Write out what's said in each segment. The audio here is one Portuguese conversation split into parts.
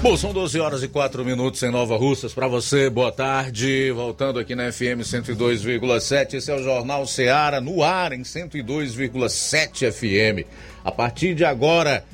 Bom, são 12 horas e 4 minutos em Nova Russas. Para você, boa tarde. Voltando aqui na FM 102,7. Esse é o Jornal Seara no ar em 102,7 FM. A partir de agora,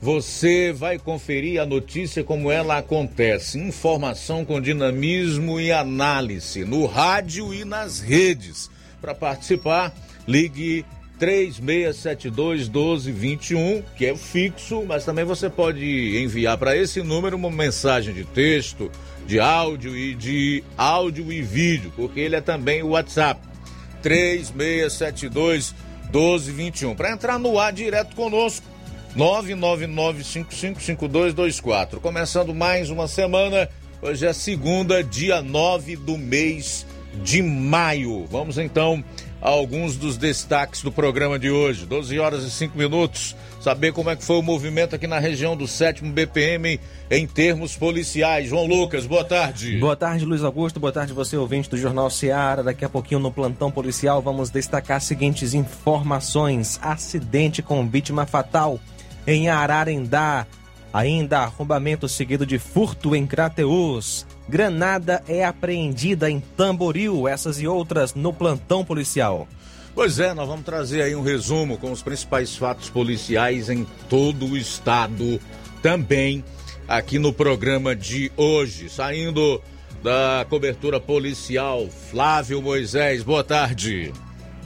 você vai conferir a notícia como ela acontece. Informação com dinamismo e análise no rádio e nas redes. Para participar, ligue 3672 1221, que é fixo, mas também você pode enviar para esse número uma mensagem de texto, de áudio e de áudio e vídeo, porque ele é também o WhatsApp. 3672 1221. Para entrar no ar direto conosco, 999555224. Começando mais uma semana, hoje é segunda, dia 9 do mês de maio. Vamos então alguns dos destaques do programa de hoje. 12 horas e 5 minutos. Saber como é que foi o movimento aqui na região do 7 BPM em termos policiais. João Lucas, boa tarde. Boa tarde, Luiz Augusto. Boa tarde, você ouvinte do Jornal Seara. Daqui a pouquinho no plantão policial vamos destacar as seguintes informações: acidente com vítima fatal em Ararendá. Ainda arrombamento seguido de furto em Crateus. Granada é apreendida em Tamboril, essas e outras no plantão policial. Pois é, nós vamos trazer aí um resumo com os principais fatos policiais em todo o estado também aqui no programa de hoje. Saindo da cobertura policial, Flávio Moisés, boa tarde.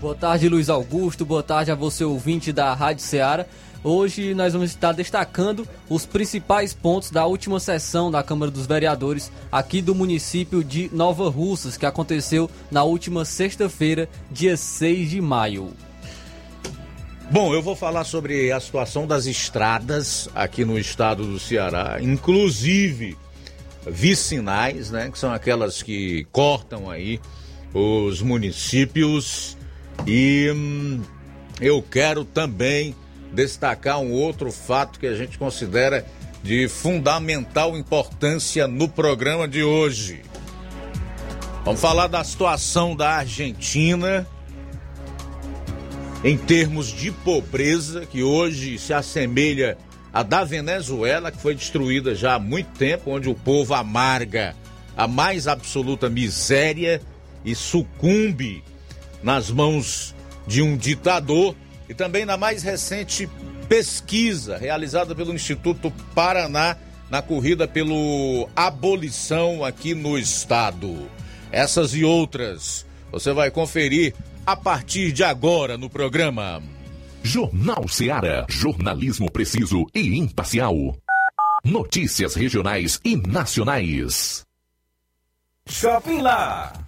Boa tarde, Luiz Augusto. Boa tarde a você, ouvinte da Rádio Ceará. Hoje nós vamos estar destacando os principais pontos da última sessão da Câmara dos Vereadores aqui do município de Nova Russas, que aconteceu na última sexta-feira, dia 6 de maio. Bom, eu vou falar sobre a situação das estradas aqui no estado do Ceará, inclusive vicinais, né, que são aquelas que cortam aí os municípios e hum, eu quero também destacar um outro fato que a gente considera de fundamental importância no programa de hoje. Vamos falar da situação da Argentina em termos de pobreza, que hoje se assemelha à da Venezuela, que foi destruída já há muito tempo, onde o povo amarga a mais absoluta miséria e sucumbe nas mãos de um ditador e também na mais recente pesquisa realizada pelo Instituto Paraná na corrida pelo abolição aqui no estado. Essas e outras você vai conferir a partir de agora no programa. Jornal Ceará, jornalismo preciso e imparcial. Notícias regionais e nacionais. Shopping Lá.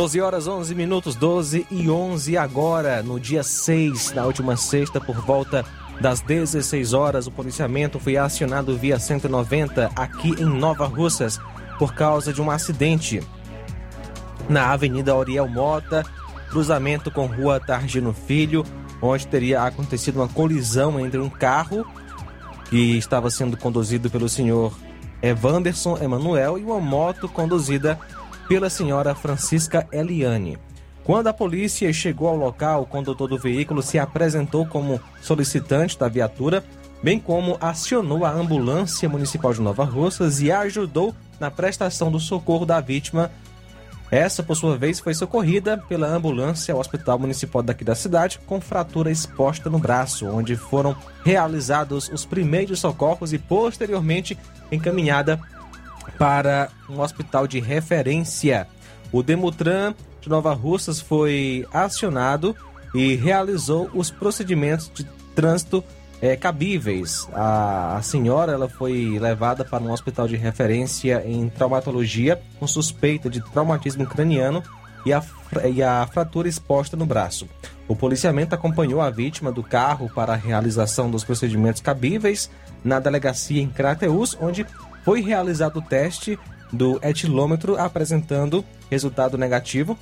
Doze horas 11 minutos, 12 e 11 agora, no dia 6, na última sexta, por volta das 16 horas, o policiamento foi acionado via 190 aqui em Nova Russas por causa de um acidente na Avenida Oriel Mota, cruzamento com Rua Targino Filho, onde teria acontecido uma colisão entre um carro que estava sendo conduzido pelo senhor Evanderson Emanuel e uma moto conduzida pela senhora Francisca Eliane. Quando a polícia chegou ao local, o condutor do veículo se apresentou como solicitante da viatura, bem como acionou a ambulância municipal de Nova Russas e ajudou na prestação do socorro da vítima. Essa, por sua vez, foi socorrida pela ambulância ao Hospital Municipal daqui da cidade com fratura exposta no braço, onde foram realizados os primeiros socorros e posteriormente encaminhada para um hospital de referência. O Demutran de Nova Russas foi acionado e realizou os procedimentos de trânsito é, cabíveis. A, a senhora ela foi levada para um hospital de referência em traumatologia com suspeita de traumatismo craniano e a, e a fratura exposta no braço. O policiamento acompanhou a vítima do carro para a realização dos procedimentos cabíveis na delegacia em Crateus, onde foi realizado o teste do etilômetro apresentando resultado negativo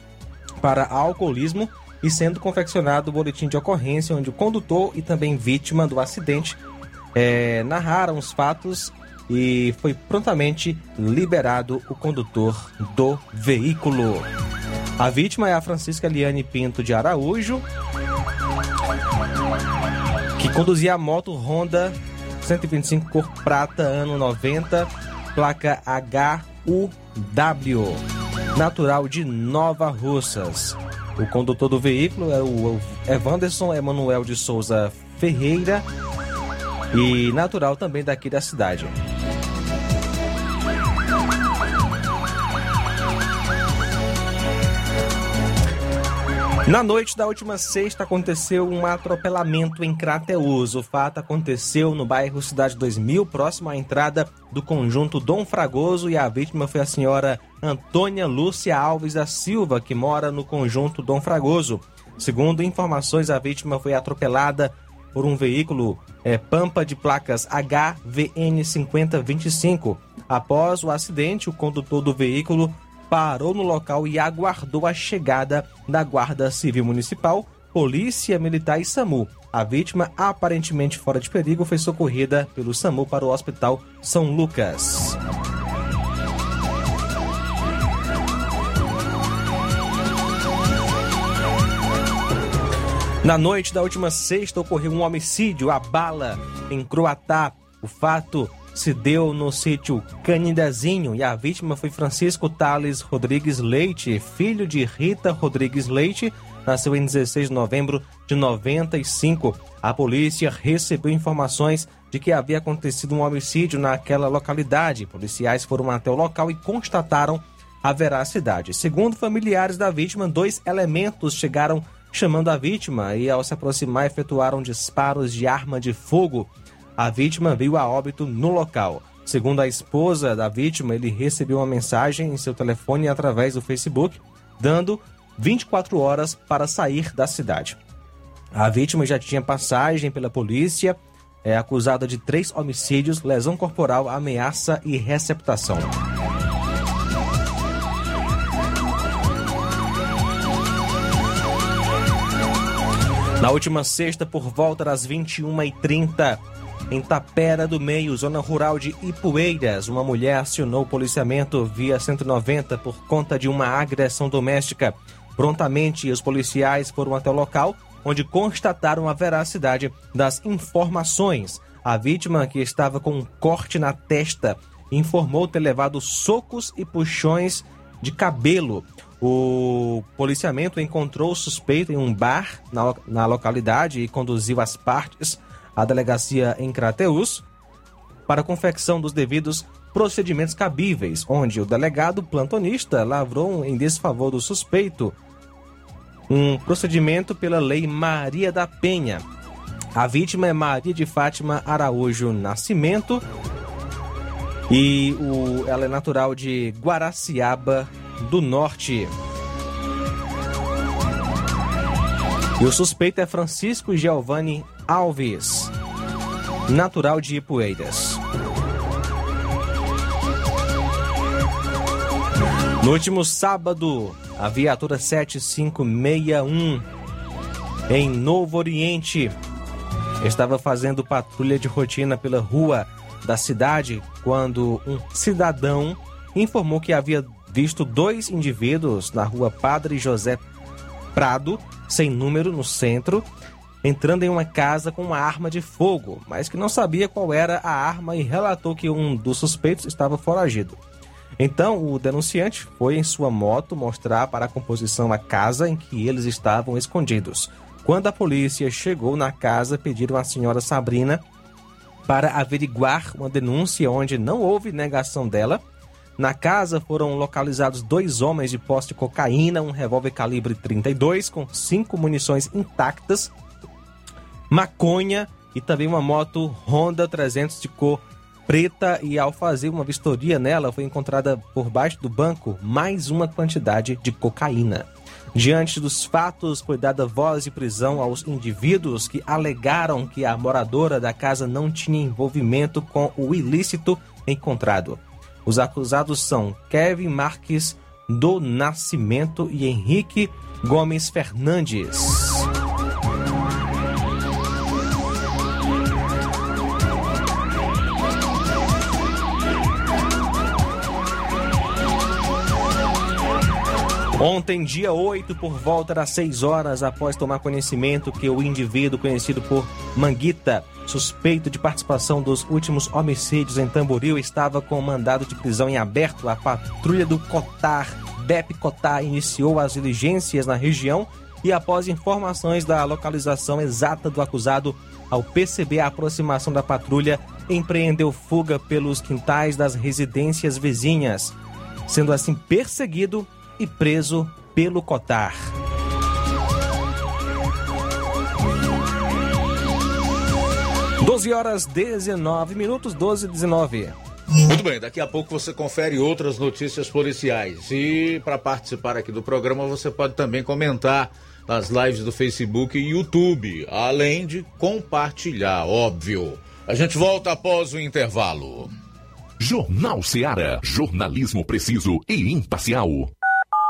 para alcoolismo e sendo confeccionado o boletim de ocorrência onde o condutor e também vítima do acidente é, narraram os fatos e foi prontamente liberado o condutor do veículo. A vítima é a Francisca Liane Pinto de Araújo, que conduzia a moto Honda 125 cor prata, ano 90, placa HUW, natural de Nova Russas. O condutor do veículo é o Evanderson Emanuel de Souza Ferreira e natural também daqui da cidade. Na noite da última sexta aconteceu um atropelamento em Crateus. O fato aconteceu no bairro Cidade 2000, próximo à entrada do conjunto Dom Fragoso, e a vítima foi a senhora Antônia Lúcia Alves da Silva, que mora no conjunto Dom Fragoso. Segundo informações, a vítima foi atropelada por um veículo é, Pampa de placas HVN 5025. Após o acidente, o condutor do veículo parou no local e aguardou a chegada da Guarda Civil Municipal, Polícia Militar e SAMU. A vítima, aparentemente fora de perigo, foi socorrida pelo SAMU para o Hospital São Lucas. Na noite da última sexta ocorreu um homicídio a bala em Croatá. O fato se deu no sítio Canindezinho e a vítima foi Francisco Tales Rodrigues Leite, filho de Rita Rodrigues Leite, nasceu em 16 de novembro de 95. A polícia recebeu informações de que havia acontecido um homicídio naquela localidade. Policiais foram até o local e constataram a veracidade. Segundo familiares da vítima, dois elementos chegaram chamando a vítima e, ao se aproximar, efetuaram disparos de arma de fogo. A vítima veio a óbito no local. Segundo a esposa da vítima, ele recebeu uma mensagem em seu telefone através do Facebook, dando 24 horas para sair da cidade. A vítima já tinha passagem pela polícia, é acusada de três homicídios, lesão corporal, ameaça e receptação. Na última sexta, por volta das 21h30, em Tapera do Meio, zona rural de Ipueiras, uma mulher acionou o policiamento via 190 por conta de uma agressão doméstica. Prontamente, os policiais foram até o local, onde constataram a veracidade das informações. A vítima, que estava com um corte na testa, informou ter levado socos e puxões de cabelo. O policiamento encontrou o suspeito em um bar na, na localidade e conduziu as partes a delegacia em Crateus para confecção dos devidos procedimentos cabíveis, onde o delegado plantonista lavrou em desfavor do suspeito um procedimento pela Lei Maria da Penha. A vítima é Maria de Fátima Araújo Nascimento e o, ela é natural de Guaraciaba do Norte. E o suspeito é Francisco Giovanni Alves, natural de Ipueiras. No último sábado, a viatura 7561 em Novo Oriente estava fazendo patrulha de rotina pela rua da cidade quando um cidadão informou que havia visto dois indivíduos na rua Padre José Prado, sem número, no centro, entrando em uma casa com uma arma de fogo, mas que não sabia qual era a arma e relatou que um dos suspeitos estava foragido. Então, o denunciante foi em sua moto mostrar para a composição a casa em que eles estavam escondidos. Quando a polícia chegou na casa, pediram à senhora Sabrina para averiguar uma denúncia onde não houve negação dela. Na casa foram localizados dois homens de posse de cocaína, um revólver calibre 32 com cinco munições intactas maconha e também uma moto Honda 300 de cor preta e ao fazer uma vistoria nela foi encontrada por baixo do banco mais uma quantidade de cocaína. Diante dos fatos, foi dada voz de prisão aos indivíduos que alegaram que a moradora da casa não tinha envolvimento com o ilícito encontrado. Os acusados são Kevin Marques do Nascimento e Henrique Gomes Fernandes. Ontem, dia 8, por volta das 6 horas, após tomar conhecimento que o indivíduo conhecido por Manguita, suspeito de participação dos últimos homicídios em Tamboril, estava com mandado de prisão em aberto, a patrulha do Cotar, BEP Cotar, iniciou as diligências na região e, após informações da localização exata do acusado, ao perceber a aproximação da patrulha, empreendeu fuga pelos quintais das residências vizinhas, sendo assim perseguido e preso pelo Cotar. Doze horas 19 minutos, 12 e 19. Muito bem, daqui a pouco você confere outras notícias policiais. E para participar aqui do programa, você pode também comentar nas lives do Facebook e YouTube, além de compartilhar, óbvio. A gente volta após o intervalo. Jornal Seara. Jornalismo preciso e imparcial.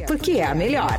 porque é a melhor.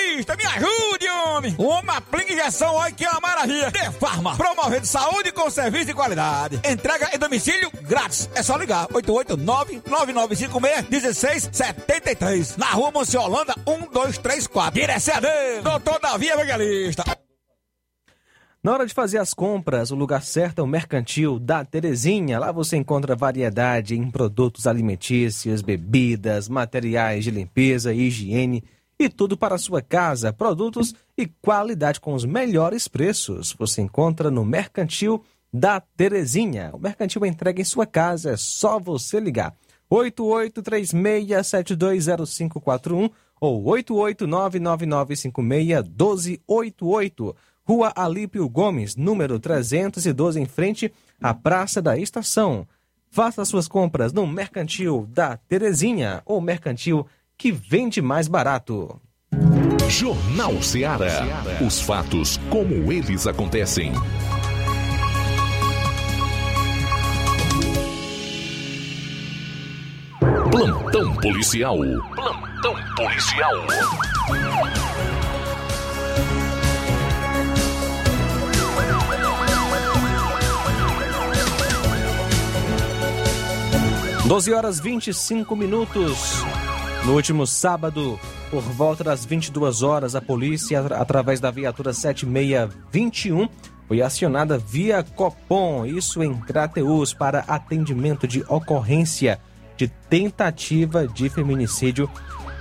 me ajude, homem. Uma aplica injeção, olha que é uma maravilha. De Farma, promovendo saúde com serviço de qualidade. Entrega em domicílio grátis. É só ligar, 889-9956-1673. Na rua Monsiolanda, 1234. Direção a Deus, doutor Davi Evangelista. Na hora de fazer as compras, o lugar certo é o Mercantil da Terezinha. Lá você encontra variedade em produtos alimentícios, bebidas, materiais de limpeza e higiene e tudo para sua casa, produtos e qualidade com os melhores preços. Você encontra no Mercantil da Terezinha. O Mercantil entrega em sua casa, é só você ligar. 8836720541 ou 88999561288. Rua Alípio Gomes, número 312, em frente à Praça da Estação. Faça suas compras no Mercantil da Terezinha ou Mercantil que vende mais barato. Jornal Ceará. Os fatos como eles acontecem. Plantão policial. Plantão policial. Doze horas 25 minutos. No último sábado, por volta das 22 horas, a polícia, através da viatura 7621, foi acionada via Copom, isso em Crateus, para atendimento de ocorrência de tentativa de feminicídio,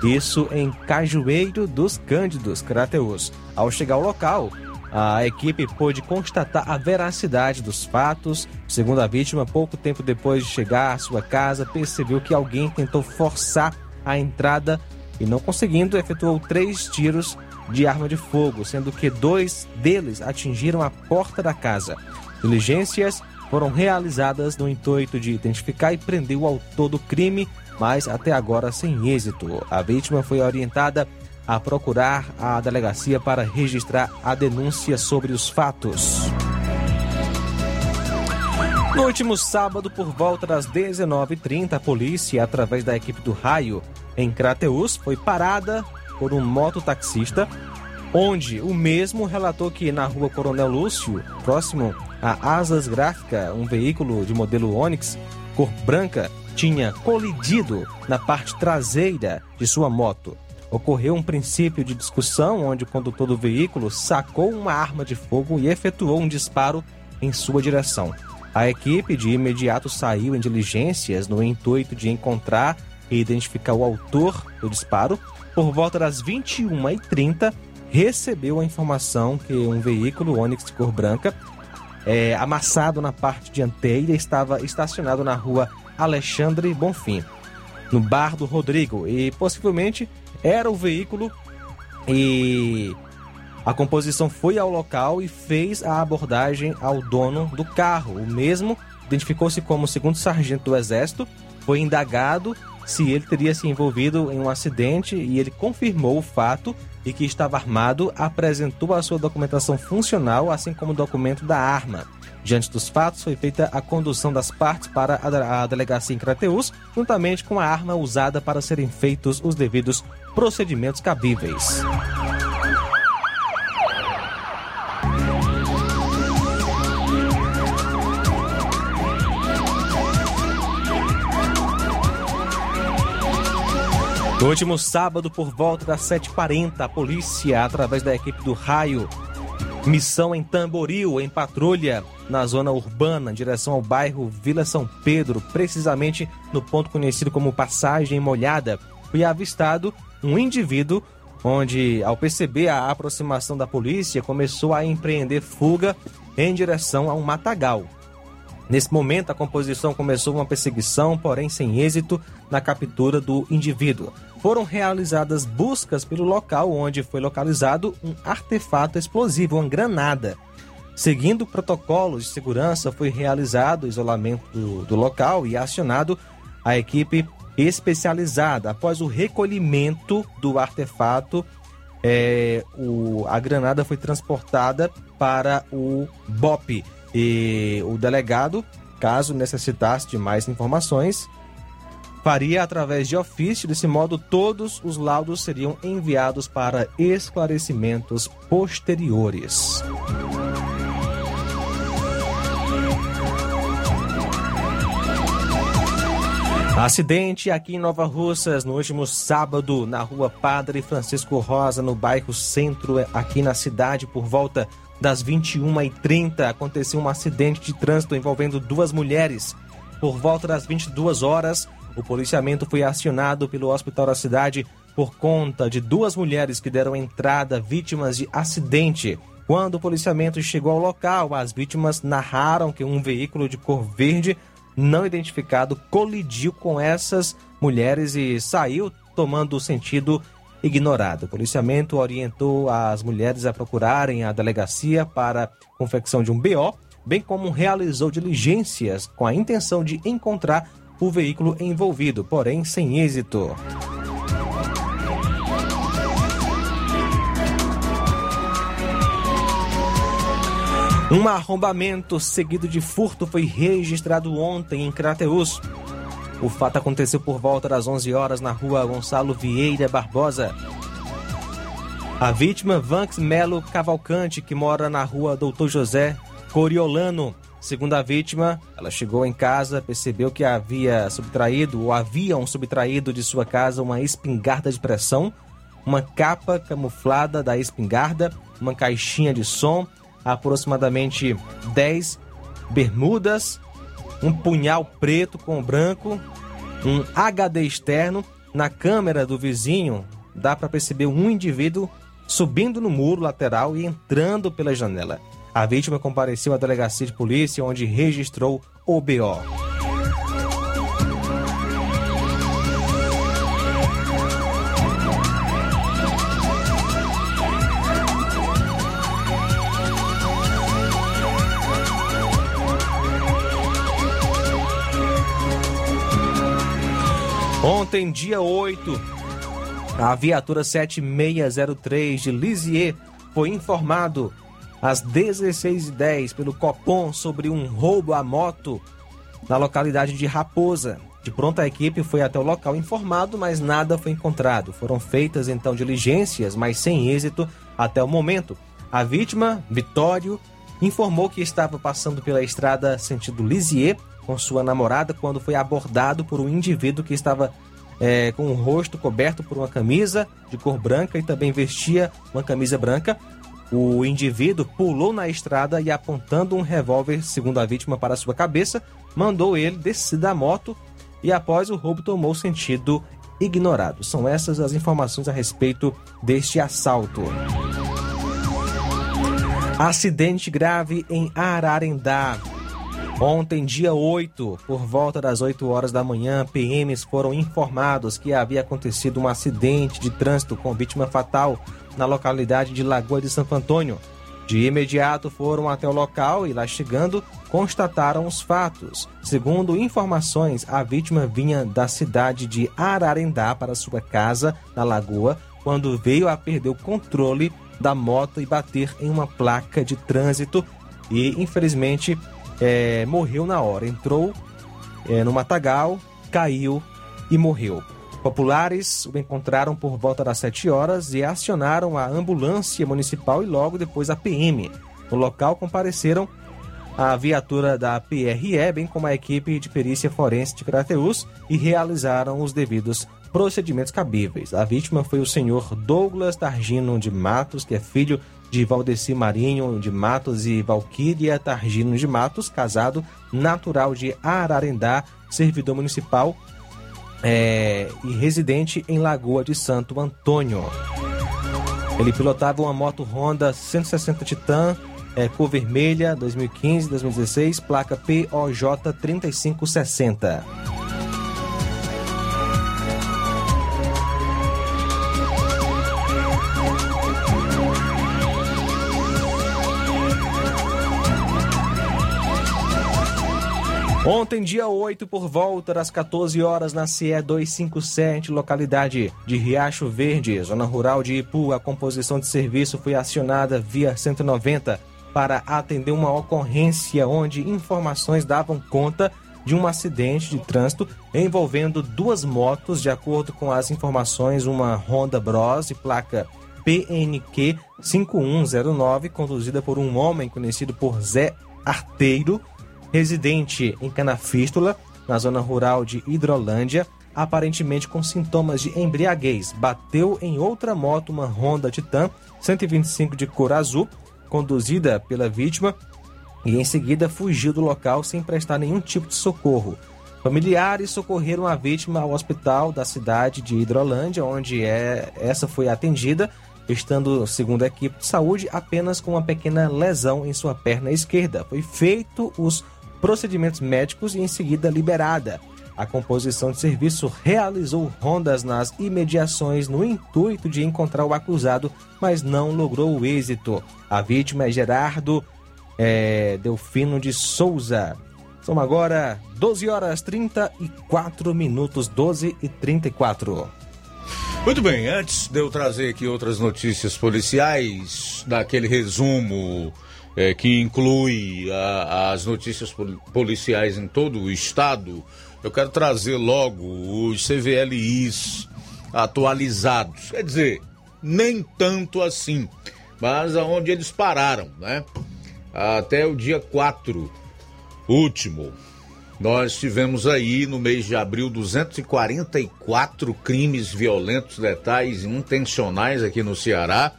isso em Cajueiro dos Cândidos, Crateus. Ao chegar ao local, a equipe pôde constatar a veracidade dos fatos. Segundo a vítima, pouco tempo depois de chegar à sua casa, percebeu que alguém tentou forçar a entrada e, não conseguindo, efetuou três tiros de arma de fogo, sendo que dois deles atingiram a porta da casa. Diligências foram realizadas no intuito de identificar e prender o autor do crime, mas até agora sem êxito. A vítima foi orientada a procurar a delegacia para registrar a denúncia sobre os fatos. No último sábado, por volta das 19h30, a polícia, através da equipe do Raio, em Crateus, foi parada por um mototaxista, onde o mesmo relatou que na rua Coronel Lúcio, próximo a Asas Gráfica, um veículo de modelo Onix, cor branca, tinha colidido na parte traseira de sua moto. Ocorreu um princípio de discussão onde o condutor do veículo sacou uma arma de fogo e efetuou um disparo em sua direção. A equipe de imediato saiu em diligências no intuito de encontrar e identificar o autor do disparo. Por volta das 21h30, recebeu a informação que um veículo Onix de cor branca, é, amassado na parte dianteira, estava estacionado na rua Alexandre Bonfim, no bar do Rodrigo, e possivelmente era o veículo e a composição foi ao local e fez a abordagem ao dono do carro. O mesmo identificou-se como segundo sargento do Exército, foi indagado se ele teria se envolvido em um acidente e ele confirmou o fato e que estava armado, apresentou a sua documentação funcional, assim como o documento da arma. Diante dos fatos, foi feita a condução das partes para a delegacia em Crateus, juntamente com a arma usada para serem feitos os devidos procedimentos cabíveis. No último sábado, por volta das 7h40, a polícia, através da equipe do Raio, missão em Tamboril, em patrulha, na zona urbana, em direção ao bairro Vila São Pedro, precisamente no ponto conhecido como Passagem Molhada, foi avistado um indivíduo onde, ao perceber a aproximação da polícia, começou a empreender fuga em direção a um matagal. Nesse momento, a composição começou uma perseguição, porém sem êxito, na captura do indivíduo. Foram realizadas buscas pelo local onde foi localizado um artefato explosivo, uma granada. Seguindo protocolos de segurança, foi realizado o isolamento do, do local e acionado a equipe especializada. Após o recolhimento do artefato, é, o, a granada foi transportada para o BOP. E o delegado, caso necessitasse de mais informações, faria através de ofício. Desse modo, todos os laudos seriam enviados para esclarecimentos posteriores. Acidente aqui em Nova Russas no último sábado, na rua Padre Francisco Rosa, no bairro Centro, aqui na cidade, por volta das 21h30. Aconteceu um acidente de trânsito envolvendo duas mulheres. Por volta das 22 horas, o policiamento foi acionado pelo hospital da cidade por conta de duas mulheres que deram entrada vítimas de acidente. Quando o policiamento chegou ao local, as vítimas narraram que um veículo de cor verde não identificado colidiu com essas mulheres e saiu tomando o sentido ignorado. O policiamento orientou as mulheres a procurarem a delegacia para confecção de um BO, bem como realizou diligências com a intenção de encontrar o veículo envolvido, porém sem êxito. Um arrombamento seguido de furto foi registrado ontem em Crateus. O fato aconteceu por volta das 11 horas na rua Gonçalo Vieira Barbosa. A vítima, Vanks Melo Cavalcante, que mora na rua Doutor José Coriolano. Segundo a vítima, ela chegou em casa, percebeu que havia subtraído ou haviam subtraído de sua casa uma espingarda de pressão, uma capa camuflada da espingarda, uma caixinha de som, aproximadamente 10 bermudas, um punhal preto com branco, um HD externo. Na câmera do vizinho, dá para perceber um indivíduo subindo no muro lateral e entrando pela janela. A vítima compareceu à delegacia de polícia, onde registrou o BO. Ontem, dia 8, a viatura 7603 de Lisieux foi informado às 16h10 pelo Copom sobre um roubo à moto na localidade de Raposa. De pronto, a equipe foi até o local informado, mas nada foi encontrado. Foram feitas então diligências, mas sem êxito até o momento. A vítima, Vitório, informou que estava passando pela estrada sentido Lisieux com sua namorada quando foi abordado por um indivíduo que estava é, com o rosto coberto por uma camisa de cor branca e também vestia uma camisa branca. O indivíduo pulou na estrada e, apontando um revólver, segundo a vítima, para sua cabeça, mandou ele descer da moto e, após o roubo, tomou sentido ignorado. São essas as informações a respeito deste assalto. Acidente grave em Ararendá. Ontem, dia 8, por volta das 8 horas da manhã, PMs foram informados que havia acontecido um acidente de trânsito com vítima fatal na localidade de Lagoa de Santo Antônio. De imediato foram até o local e, lá chegando, constataram os fatos. Segundo informações, a vítima vinha da cidade de Ararendá para sua casa, na Lagoa, quando veio a perder o controle da moto e bater em uma placa de trânsito e, infelizmente, é, morreu na hora. Entrou é, no matagal, caiu e morreu. Populares o encontraram por volta das 7 horas e acionaram a ambulância municipal e logo depois a PM. No local compareceram a viatura da PRE, bem como a equipe de perícia forense de Crateus e realizaram os devidos procedimentos cabíveis. A vítima foi o senhor Douglas Targino de Matos, que é filho de Valdeci Marinho de Matos e Valquíria Targino de Matos, casado, natural de Ararendá, servidor municipal é, e residente em Lagoa de Santo Antônio. Ele pilotava uma moto Honda 160 Titan é, cor vermelha, 2015-2016, placa POJ 3560. Ontem, dia 8, por volta das 14 horas, na CE 257, localidade de Riacho Verde, zona rural de Ipu, a composição de serviço foi acionada via 190 para atender uma ocorrência onde informações davam conta de um acidente de trânsito envolvendo duas motos, de acordo com as informações, uma Honda Bros de placa PNQ 5109, conduzida por um homem conhecido por Zé Arteiro, residente em Canafístula, na zona rural de Hidrolândia, aparentemente com sintomas de embriaguez. Bateu em outra moto, uma Honda Titan 125 de cor azul, conduzida pela vítima, e em seguida fugiu do local sem prestar nenhum tipo de socorro. Familiares socorreram a vítima ao hospital da cidade de Hidrolândia, onde é, essa foi atendida, estando, segundo a equipe de saúde, apenas com uma pequena lesão em sua perna esquerda. Foi feito os procedimentos médicos e em seguida liberada. A composição de serviço realizou rondas nas imediações no intuito de encontrar o acusado, mas não logrou o êxito. A vítima é Gerardo é, Delfino de Souza. São agora 12 horas 34 minutos, 12 e 34. Muito bem, antes de eu trazer aqui outras notícias policiais, daquele resumo é, que inclui a, as notícias policiais em todo o estado, eu quero trazer logo os CVLIs atualizados. Quer dizer, nem tanto assim, mas aonde eles pararam, né? Até o dia 4 último, nós tivemos aí no mês de abril 244 crimes violentos, letais e intencionais aqui no Ceará.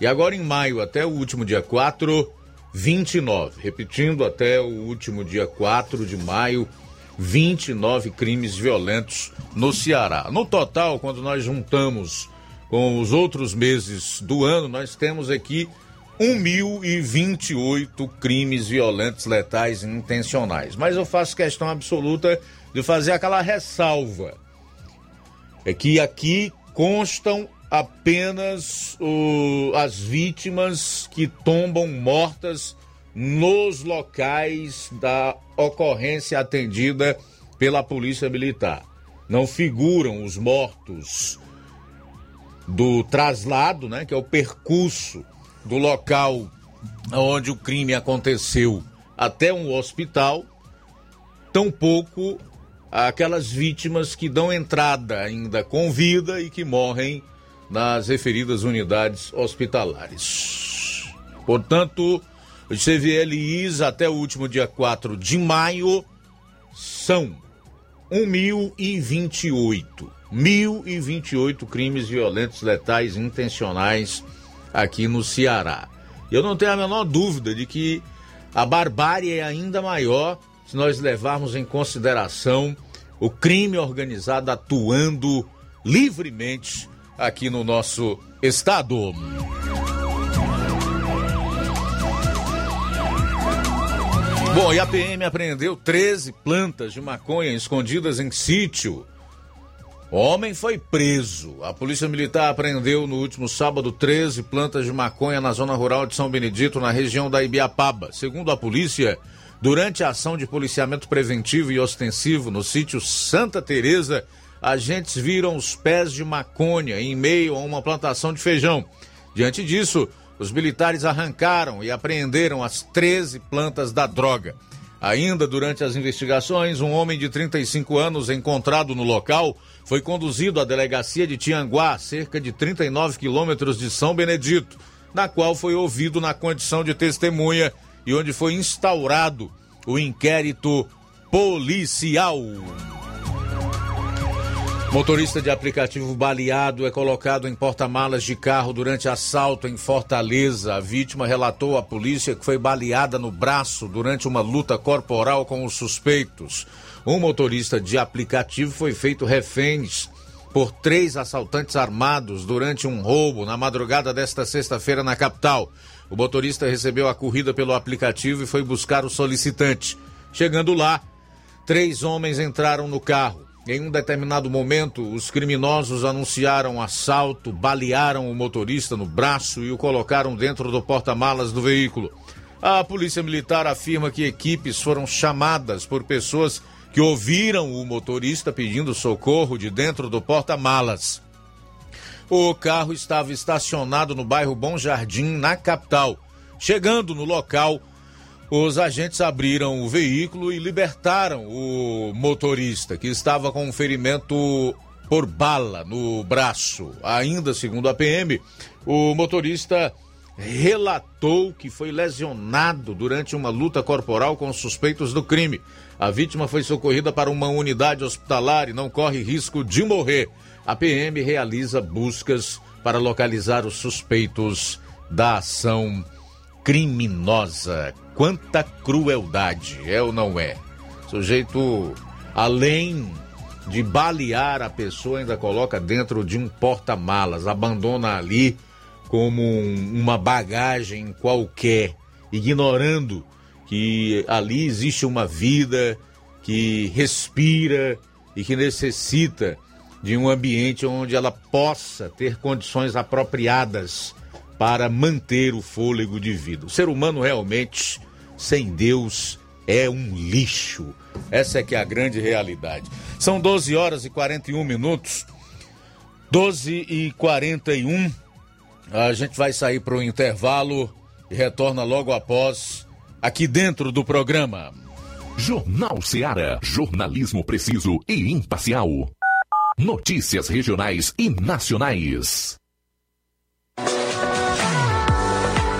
E agora em maio, até o último dia 4, 29. Repetindo, até o último dia 4 de maio, 29 crimes violentos no Ceará. No total, quando nós juntamos com os outros meses do ano, nós temos aqui 1.028 crimes violentos, letais intencionais. Mas eu faço questão absoluta de fazer aquela ressalva. É que aqui constam apenas as vítimas que tombam mortas nos locais da ocorrência atendida pela Polícia Militar. Não figuram os mortos do traslado, né, que é o percurso do local onde o crime aconteceu até um hospital, tampouco aquelas vítimas que dão entrada ainda com vida e que morrem nas referidas unidades hospitalares. Portanto, os CVLIs até o último dia 4 de maio são 1.028. 1.028 crimes violentos, letais intencionais aqui no Ceará. Eu não tenho a menor dúvida de que a barbárie é ainda maior se nós levarmos em consideração o crime organizado atuando livremente aqui no nosso estado. Bom, e a PM apreendeu 13 plantas de maconha escondidas em sítio. O homem foi preso. A Polícia Militar apreendeu no último sábado 13 plantas de maconha na zona rural de São Benedito, na região da Ibiapaba. Segundo a polícia, durante a ação de policiamento preventivo e ostensivo no sítio Santa Teresa, agentes viram os pés de maconha em meio a uma plantação de feijão. Diante disso, os militares arrancaram e apreenderam as 13 plantas da droga. Ainda durante as investigações, um homem de 35 anos encontrado no local foi conduzido à delegacia de Tianguá, cerca de 39 quilômetros de São Benedito, na qual foi ouvido na condição de testemunha e onde foi instaurado o inquérito policial. Motorista de aplicativo baleado é colocado em porta-malas de carro durante assalto em Fortaleza. A vítima relatou à polícia que foi baleada no braço durante uma luta corporal com os suspeitos. Um motorista de aplicativo foi feito reféns por três assaltantes armados durante um roubo na madrugada desta sexta-feira na capital. O motorista recebeu a corrida pelo aplicativo e foi buscar o solicitante. Chegando lá, três homens entraram no carro. Em um determinado momento, os criminosos anunciaram assalto, balearam o motorista no braço e o colocaram dentro do porta-malas do veículo. A polícia militar afirma que equipes foram chamadas por pessoas que ouviram o motorista pedindo socorro de dentro do porta-malas. O carro estava estacionado no bairro Bom Jardim, na capital. Chegando no local, os agentes abriram o veículo e libertaram o motorista, que estava com um ferimento por bala no braço. Ainda segundo a PM, o motorista relatou que foi lesionado durante uma luta corporal com suspeitos do crime. A vítima foi socorrida para uma unidade hospitalar e não corre risco de morrer. A PM realiza buscas para localizar os suspeitos da ação criminosa. Quanta crueldade, é ou não é? O sujeito, além de balear a pessoa, ainda coloca dentro de um porta-malas, abandona ali como um, uma bagagem qualquer, ignorando que ali existe uma vida que respira e que necessita de um ambiente onde ela possa ter condições apropriadas para manter o fôlego de vida. O ser humano realmente, sem Deus, é um lixo. Essa é que é a grande realidade. São 12 horas e 41 minutos. 12 e 41. A gente vai sair para o intervalo e retorna logo após, aqui dentro do programa. Jornal Seara. Jornalismo preciso e imparcial. Notícias regionais e nacionais.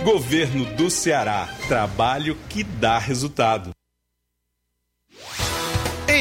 Governo do Ceará. Trabalho que dá resultado.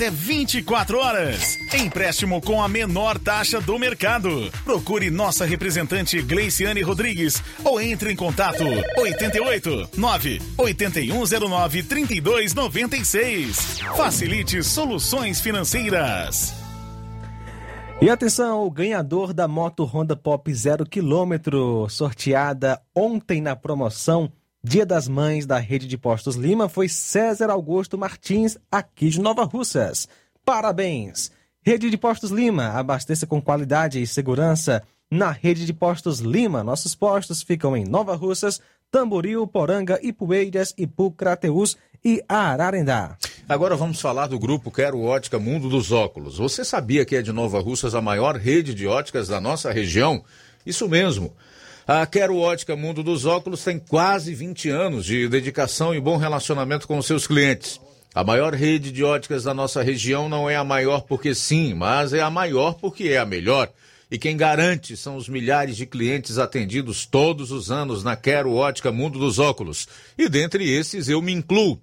até 24 horas. Empréstimo com a menor taxa do mercado. Procure nossa representante Gleiciane Rodrigues ou entre em contato 88 9 8109 3296. Facilite soluções financeiras. E atenção, o ganhador da moto Honda Pop 0 km, sorteada ontem na promoção Dia das Mães da Rede de Postos Lima, foi César Augusto Martins, aqui de Nova Russas. Parabéns! Rede de Postos Lima, abasteça com qualidade e segurança na Rede de Postos Lima. Nossos postos ficam em Nova Russas, Tamboril, Poranga, Ipueiras, Ipu, Crateus e Ararendá. Agora vamos falar do grupo Quero Ótica Mundo dos Óculos. Você sabia que é de Nova Russas a maior rede de óticas da nossa região? Isso mesmo. A Quero Ótica Mundo dos Óculos tem quase 20 anos de dedicação e bom relacionamento com seus clientes. A maior rede de óticas da nossa região não é a maior porque sim, mas é a maior porque é a melhor. E quem garante são os milhares de clientes atendidos todos os anos na Quero Ótica Mundo dos Óculos. E dentre esses eu me incluo.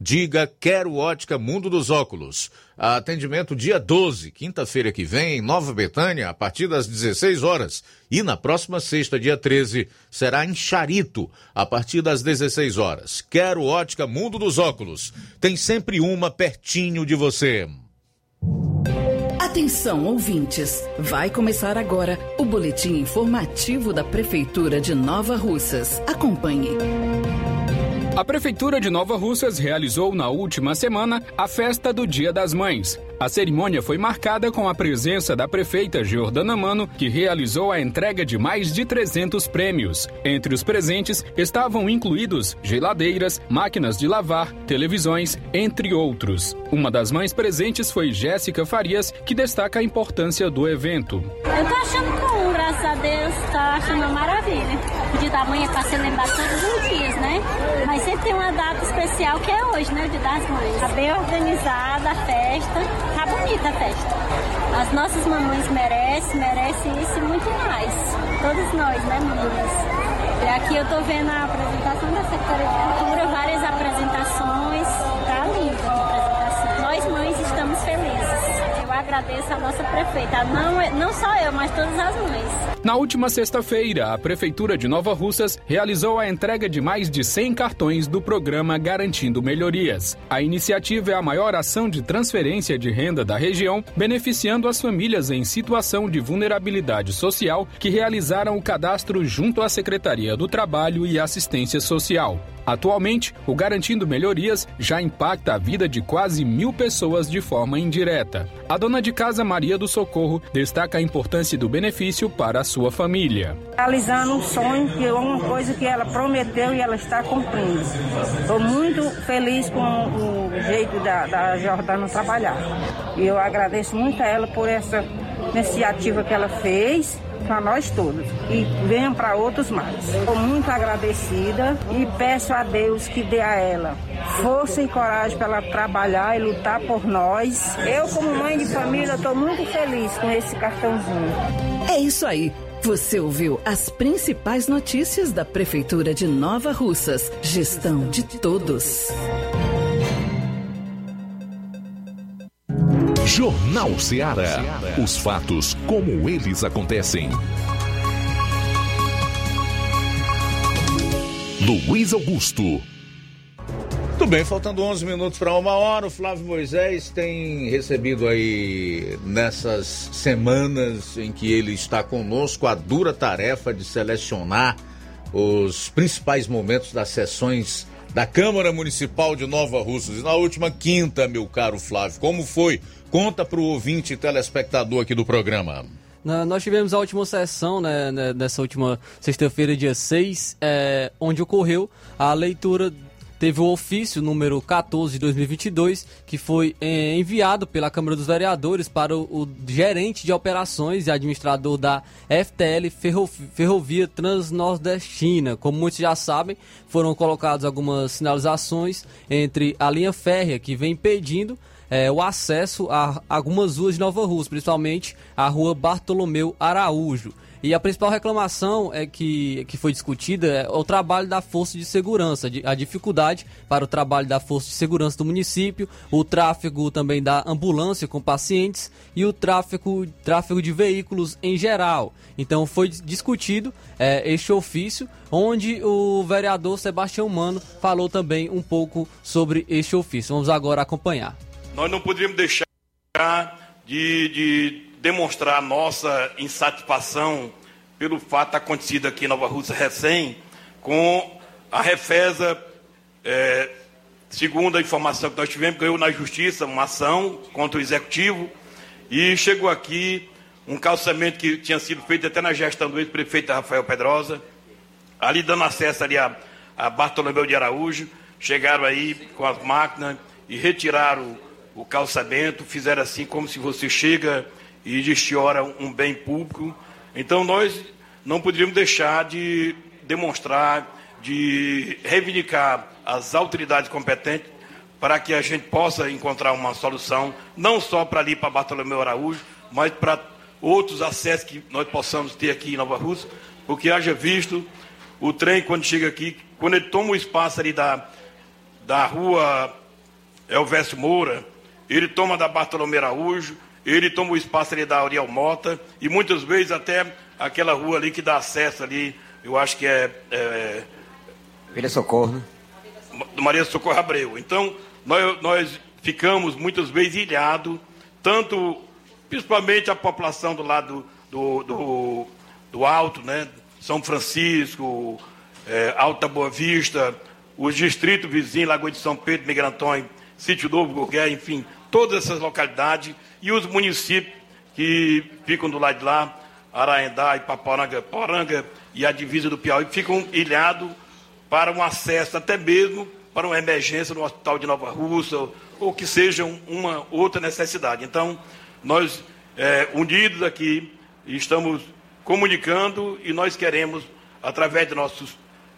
Diga Quero Ótica Mundo dos Óculos. Atendimento dia 12, quinta-feira que vem, em Nova Betânia, a partir das 16 horas. E na próxima sexta, dia 13, será em Charito, a partir das 16 horas. Quero Ótica Mundo dos Óculos. Tem sempre uma pertinho de você. Atenção, ouvintes! Vai começar agora o boletim informativo da Prefeitura de Nova Russas. Acompanhe. A Prefeitura de Nova Russas realizou na última semana a festa do Dia das Mães. A cerimônia foi marcada com a presença da prefeita Jordana Mano, que realizou a entrega de mais de 300 prêmios. Entre os presentes estavam incluídos geladeiras, máquinas de lavar, televisões, entre outros. Uma das mães presentes foi Jéssica Farias, que destaca a importância do evento. Eu tô achando bom, graças a Deus, tá achando uma maravilha. O dia da mãe é pra ser lembrado todos os dias, né? Mas sempre tem uma data especial que é hoje, né? O dia das mães. Tá bem organizada a festa. Tá bonita a festa. As nossas mamães merecem, merecem isso e muito mais. Todos nós, né, meninas? E aqui eu tô vendo a apresentação da Secretaria de Cultura, várias apresentações. Agradeço a nossa prefeita. Não, não só eu, mas todas as mães. Na última sexta-feira, a Prefeitura de Nova Russas realizou a entrega de mais de 100 cartões do programa Garantindo Melhorias. A iniciativa é a maior ação de transferência de renda da região, beneficiando as famílias em situação de vulnerabilidade social que realizaram o cadastro junto à Secretaria do Trabalho e Assistência Social. Atualmente, o Garantindo Melhorias já impacta a vida de quase mil pessoas de forma indireta. A dona de casa Maria do Socorro destaca a importância do benefício para a sua família. Realizando um sonho, que é uma coisa que ela prometeu e ela está cumprindo. Estou muito feliz com o jeito da, da Jordana trabalhar. E eu agradeço muito a ela por essa iniciativa que ela fez para nós todos e venham para outros mais. Estou muito agradecida e peço a Deus que dê a ela força e coragem para ela trabalhar e lutar por nós. Eu, como mãe de família, estou muito feliz com esse cartãozinho. É isso aí. Você ouviu as principais notícias da Prefeitura de Nova Russas. Gestão de todos. Jornal Ceará. Os fatos como eles acontecem. Luiz Augusto. Muito bem, faltando 11 minutos para uma hora, o Flávio Moisés tem recebido aí nessas semanas em que ele está conosco a dura tarefa de selecionar os principais momentos das sessões da Câmara Municipal de Nova Russas. E na última quinta, meu caro Flávio, como foi? Conta para o ouvinte e telespectador aqui do programa. Nós tivemos a última sessão, né, né nessa última sexta-feira, dia 6, é, onde ocorreu a leitura teve o ofício número 14 de 2022, que foi é, enviado pela Câmara dos Vereadores para o, gerente de operações e administrador da FTL Ferrovia Transnordestina. Como muitos já sabem, foram colocadas algumas sinalizações entre a linha férrea que vem impedindo é, o acesso a algumas ruas de Nova Rússia, principalmente a rua Bartolomeu Araújo. E a principal reclamação é que, que foi discutida é o trabalho da Força de Segurança, a dificuldade para o trabalho da Força de Segurança do município, o tráfego também da ambulância com pacientes e o tráfego, tráfego de veículos em geral. Então foi discutido é, este ofício, onde o vereador Sebastião Mano falou também um pouco sobre este ofício. Vamos agora acompanhar. Nós não poderíamos deixar de, de demonstrar nossa insatisfação pelo fato acontecido aqui em Nova Rússia recém, com a Refesa, é, segundo a informação que nós tivemos, ganhou na justiça uma ação contra o executivo e chegou aqui um calçamento que tinha sido feito até na gestão do ex-prefeito Rafael Pedrosa, ali dando acesso ali a, a Bartolomeu de Araújo, chegaram aí com as máquinas e retiraram o calçamento, fizeram assim como se você chega e destiora um bem público. Então nós não poderíamos deixar de demonstrar, de reivindicar as autoridades competentes para que a gente possa encontrar uma solução, não só para ali para Bartolomeu Araújo, mas para outros acessos que nós possamos ter aqui em Nova Rússia, porque haja visto o trem quando chega aqui, quando ele toma o espaço ali da, da rua Elvésio Moura, ele toma da Bartolomeu Araújo, ele toma o espaço ali da Auriel Mota e muitas vezes até aquela rua ali que dá acesso ali, eu acho que é. é Maria Socorro, né? Maria Socorro Abreu. Então, nós, nós ficamos muitas vezes ilhados, tanto, principalmente a população do lado do, do, do Alto, né? São Francisco, é, Alta Boa Vista, os distritos vizinhos, Lagoa de São Pedro, Migrantões, Sítio Novo, Gurgué, enfim, todas essas localidades e os municípios que ficam do lado de lá, Araendá, Ipaporanga, Poranga e a divisa do Piauí, ficam ilhados para um acesso até mesmo para uma emergência no hospital de Nova Rússia, ou que seja uma outra necessidade. Então, nós, é, unidos aqui, estamos comunicando e nós queremos, através do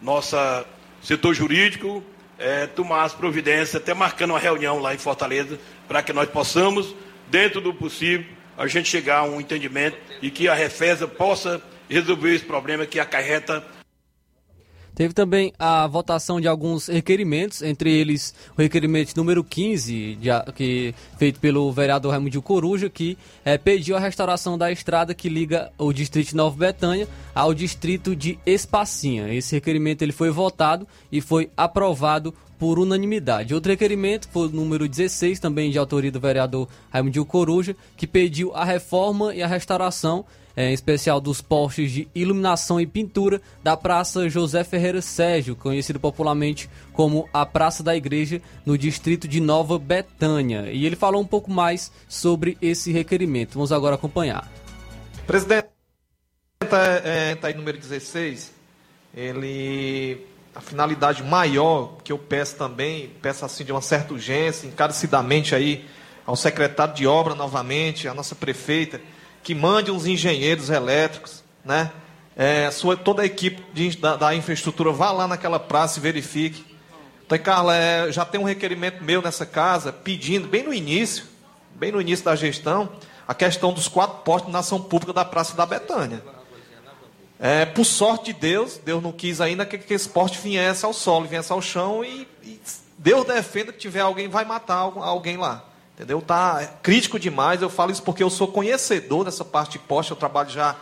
nosso setor jurídico, é, tomar as providências, até marcando uma reunião lá em Fortaleza, para que nós possamos, dentro do possível, a gente chegar a um entendimento e que a Refesa possa resolver esse problema que acarreta Teve também a votação de alguns requerimentos, entre eles o requerimento número 15, de, que, feito pelo vereador Raimundo Coruja, que é, pediu a restauração da estrada que liga o distrito Nova Betânia ao distrito de Espacinha. Esse requerimento ele foi votado e foi aprovado por unanimidade. Outro requerimento foi o número 16, também de autoria do vereador Raimundo Coruja, que pediu a reforma e a restauração é, em especial dos postes de iluminação e pintura da Praça José Ferreira Sérgio, conhecido popularmente como a Praça da Igreja, no distrito de Nova Betânia. E ele falou um pouco mais sobre esse requerimento. Vamos agora acompanhar. Presidente, está é, tá aí número 16. Ele a finalidade maior que eu peço também, peço assim de uma certa urgência, encarecidamente aí ao secretário de obra novamente, à nossa prefeita, que mande uns engenheiros elétricos, né? É, sua, toda a equipe de, da, da, infraestrutura vá lá naquela praça e verifique. Então, Carla, é, já tem um requerimento meu nessa casa pedindo, bem no início, bem no início da gestão, a questão dos quatro postos na ação pública da Praça da Betânia. É, por sorte de Deus, Deus não quis ainda que, que esse poste viesse ao solo, viesse ao chão e, e Deus defenda que tiver alguém, vai matar alguém lá. Entendeu? Tá crítico demais. Eu falo isso porque eu sou conhecedor dessa parte de poste. Eu trabalho já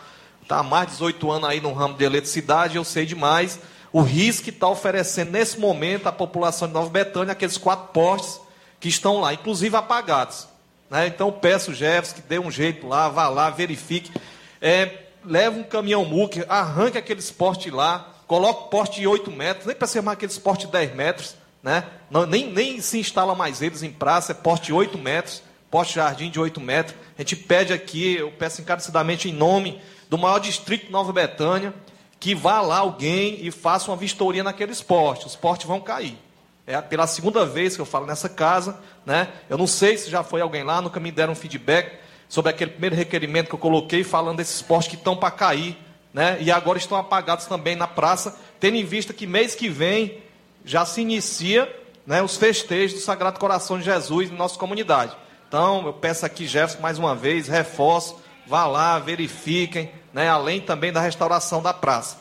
tá, há mais de 18 anos aí no ramo de eletricidade. Eu sei demais o risco que está oferecendo nesse momento à população de Nova Betânia, aqueles quatro postes que estão lá, inclusive apagados. Né? Então peço Jefferson que dê um jeito lá, vá lá, verifique. É, leva um caminhão muque, arranque aqueles postes lá, coloque poste de 8 metros, nem para ser mais aqueles postes de 10 metros, né? Não, nem, nem se instala mais eles em praça, é poste de 8 metros, poste jardim de 8 metros. A gente pede aqui, eu peço encarecidamente em nome do maior distrito de Nova Betânia, que vá lá alguém e faça uma vistoria naqueles postes. Os postes vão cair. É pela segunda vez que eu falo nessa casa, né? Eu não sei se já foi alguém lá, nunca me deram feedback sobre aquele primeiro requerimento que eu coloquei falando desses postes que estão para cair, né? E agora estão apagados também na praça, tendo em vista que mês que vem já se inicia, né, os festejos do Sagrado Coração de Jesus em nossa comunidade. Então, eu peço aqui, Jefferson, mais uma vez, reforço, vá lá, verifiquem, né, além também da restauração da praça.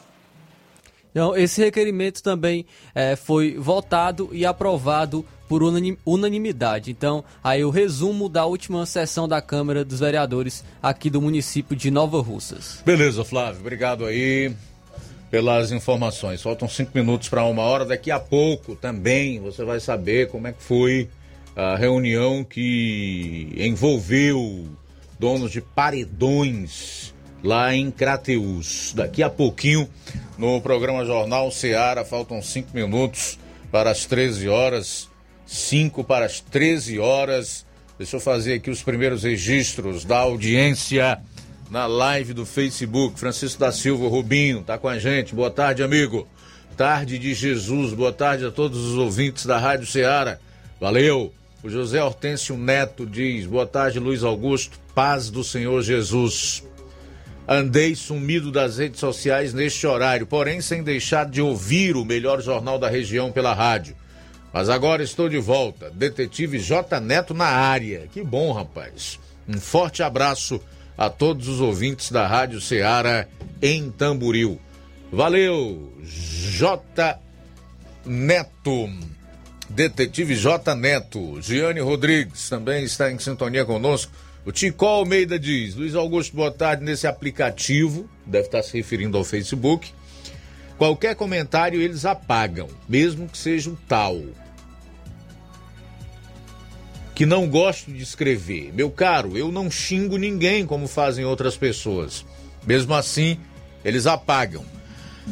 Então, esse requerimento também é, foi votado e aprovado por unanimidade. Então, aí o resumo da última sessão da Câmara dos Vereadores aqui do município de Nova Russas. Beleza, Flávio. Obrigado aí pelas informações. Faltam cinco minutos para uma hora. Daqui a pouco também você vai saber como é que foi a reunião que envolveu donos de paredões lá em Crateus. Daqui a pouquinho, no programa Jornal Seara, faltam cinco minutos para as 13 horas. 5 para as 13 horas. Deixa eu fazer aqui os primeiros registros da audiência na live do Facebook. Francisco da Silva Rubinho tá com a gente. Boa tarde, amigo. Tarde de Jesus. Boa tarde a todos os ouvintes da Rádio Ceará. Valeu. O José Hortêncio Neto diz: Boa tarde, Luiz Augusto. Paz do Senhor Jesus. Andei sumido das redes sociais neste horário, porém sem deixar de ouvir o melhor jornal da região pela rádio. Mas agora estou de volta. Detetive J Neto na área. Que bom, rapaz. Um forte abraço a todos os ouvintes da Rádio Ceará em Tamburil. Valeu, J Neto. Detetive J Neto. Giane Rodrigues também está em sintonia conosco. O Tico Almeida diz: Luiz Augusto, boa tarde. Nesse aplicativo, deve estar se referindo ao Facebook. Qualquer comentário eles apagam, mesmo que seja um tal que não gosto de escrever. Meu caro, eu não xingo ninguém como fazem outras pessoas. Mesmo assim, eles apagam.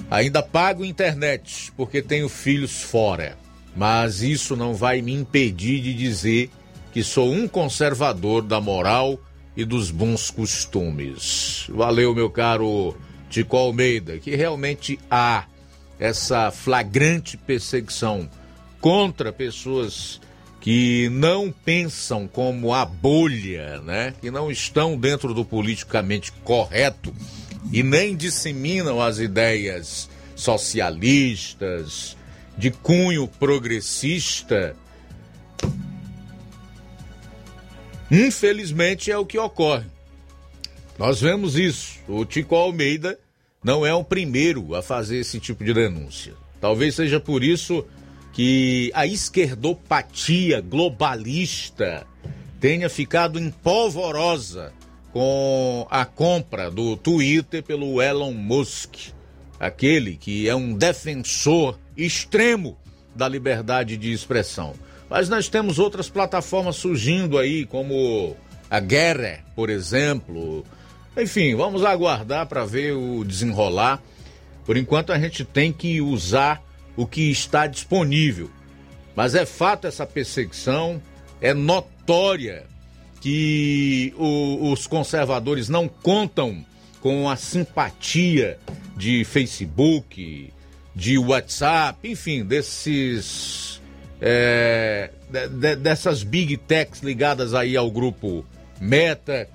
Ainda pago internet porque tenho filhos fora. Mas isso não vai me impedir de dizer que sou um conservador da moral e dos bons costumes. Valeu, meu caro Tico Almeida, que realmente há essa flagrante perseguição contra pessoas que não pensam como a bolha, né? Que não estão dentro do politicamente correto e nem disseminam as ideias socialistas de cunho progressista. Infelizmente é o que ocorre. Nós vemos isso. O Tico Almeida não é o primeiro a fazer esse tipo de denúncia. Talvez seja por isso que a esquerdopatia globalista tenha ficado empolvorosa com a compra do Twitter pelo Elon Musk, aquele que é um defensor extremo da liberdade de expressão. Mas nós temos outras plataformas surgindo aí, como a Guerra, por exemplo. Enfim, vamos aguardar para ver o desenrolar. Por enquanto a gente tem que usar o que está disponível. Mas é fato essa perseguição, é notória que o, os conservadores não contam com a simpatia de Facebook, de WhatsApp, enfim, desses. É, de, de, dessas big techs ligadas aí ao grupo Meta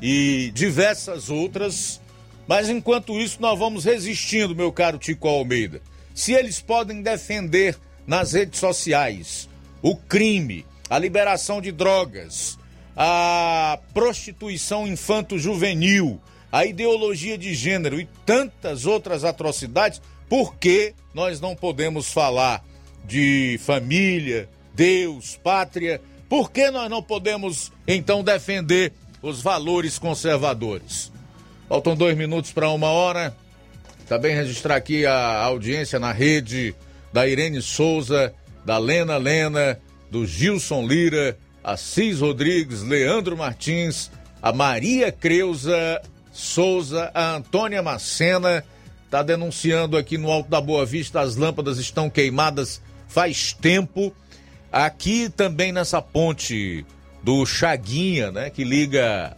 e diversas outras. Mas enquanto isso, nós vamos resistindo, meu caro Tico Almeida se eles podem defender nas redes sociais o crime, a liberação de drogas, a prostituição infanto-juvenil, a ideologia de gênero e tantas outras atrocidades, por que nós não podemos falar de família, Deus, pátria? Por que nós não podemos então defender os valores conservadores? Faltam dois minutos para uma hora. Também registrar aqui a audiência na rede da Irene Souza, da Lena Lena, do Gilson Lira, Assis Rodrigues, Leandro Martins, a Maria Creuza Souza, a Antônia Macena, está denunciando aqui no Alto da Boa Vista as lâmpadas estão queimadas faz tempo. Aqui também nessa ponte do Chaguinha, né, que liga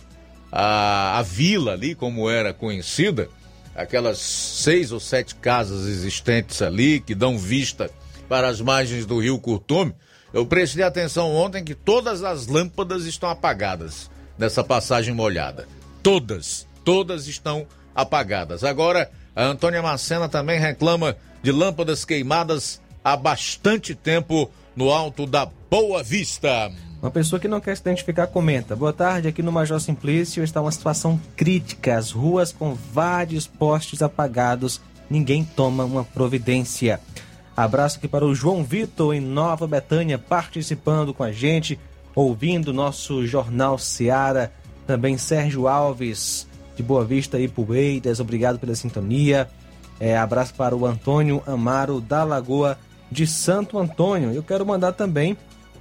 a, a vila ali, como era conhecida, aquelas seis ou sete casas existentes ali que dão vista para as margens do rio Curtume. Eu prestei atenção ontem que todas as lâmpadas estão apagadas nessa passagem molhada. Todas, todas estão apagadas. Agora, a Antônia Macena também reclama de lâmpadas queimadas há bastante tempo no alto da Boa Vista. Uma pessoa que não quer se identificar comenta: Boa tarde, aqui no Major Simplício está uma situação crítica. As ruas com vários postes apagados, ninguém toma uma providência. Abraço aqui para o João Vitor em Nova Betânia, participando com a gente, ouvindo nosso Jornal Seara. Também Sérgio Alves, de Boa Vista e Poeiras, obrigado pela sintonia. É, abraço para o Antônio Amaro da Lagoa de Santo Antônio. Eu quero mandar também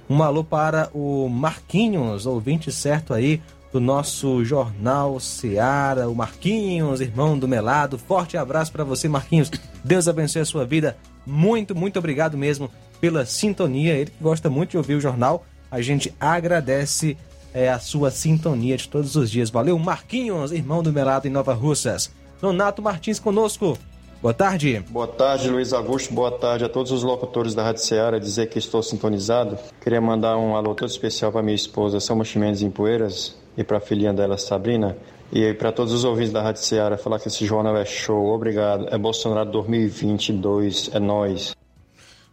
um alô para o Marquinhos, ouvinte certo aí do nosso Jornal Seara, o Marquinhos, irmão do Melado. Forte abraço para você, Marquinhos. Deus abençoe a sua vida. Muito, muito obrigado mesmo pela sintonia. Ele que gosta muito de ouvir o jornal. A gente agradece é, a sua sintonia de todos os dias. Valeu, Marquinhos, irmão do Melado em Nova Russas. Nonato Martins conosco. Boa tarde. Boa tarde, Luiz Augusto. Boa tarde a todos os locutores da Rádio Ceará. Dizer que estou sintonizado. Queria mandar um alô todo especial para minha esposa, São Chimenez em Poeiras, e para a filhinha dela, Sabrina. E para todos os ouvintes da Rádio Ceará, falar que esse jornal é show. Obrigado. É Bolsonaro 2022. É nós.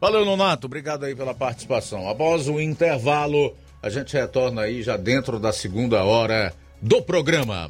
Valeu, Nonato. Obrigado aí pela participação. Após o intervalo, a gente retorna aí já dentro da segunda hora do programa.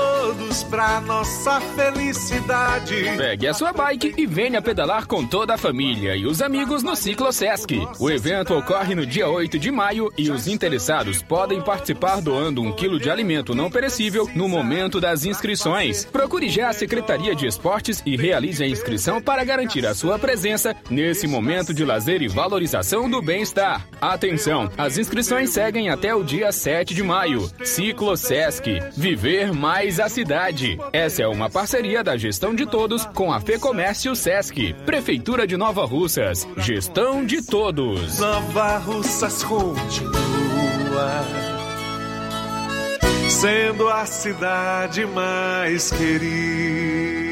pra nossa felicidade. Pegue a sua bike e venha pedalar com toda a família e os amigos no Ciclo Sesc. O evento ocorre no dia 8 de maio e os interessados podem participar doando um quilo de alimento não perecível no momento das inscrições. Procure já a Secretaria de Esportes e realize a inscrição para garantir a sua presença nesse momento de lazer e valorização do bem-estar. Atenção, as inscrições seguem até o dia 7 de maio. Ciclo Sesc. Viver mais a cidade. Essa é uma parceria da gestão de todos com a Fecomércio Sesc. Prefeitura de Nova Russas. Gestão de todos. Nova Russas continua sendo a cidade mais querida.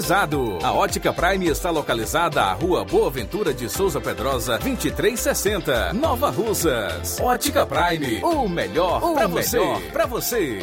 A Ótica Prime está localizada à Rua Boa Ventura de Souza Pedrosa, 2360, Nova Russas. Ótica Prime, o melhor para você. Pra você.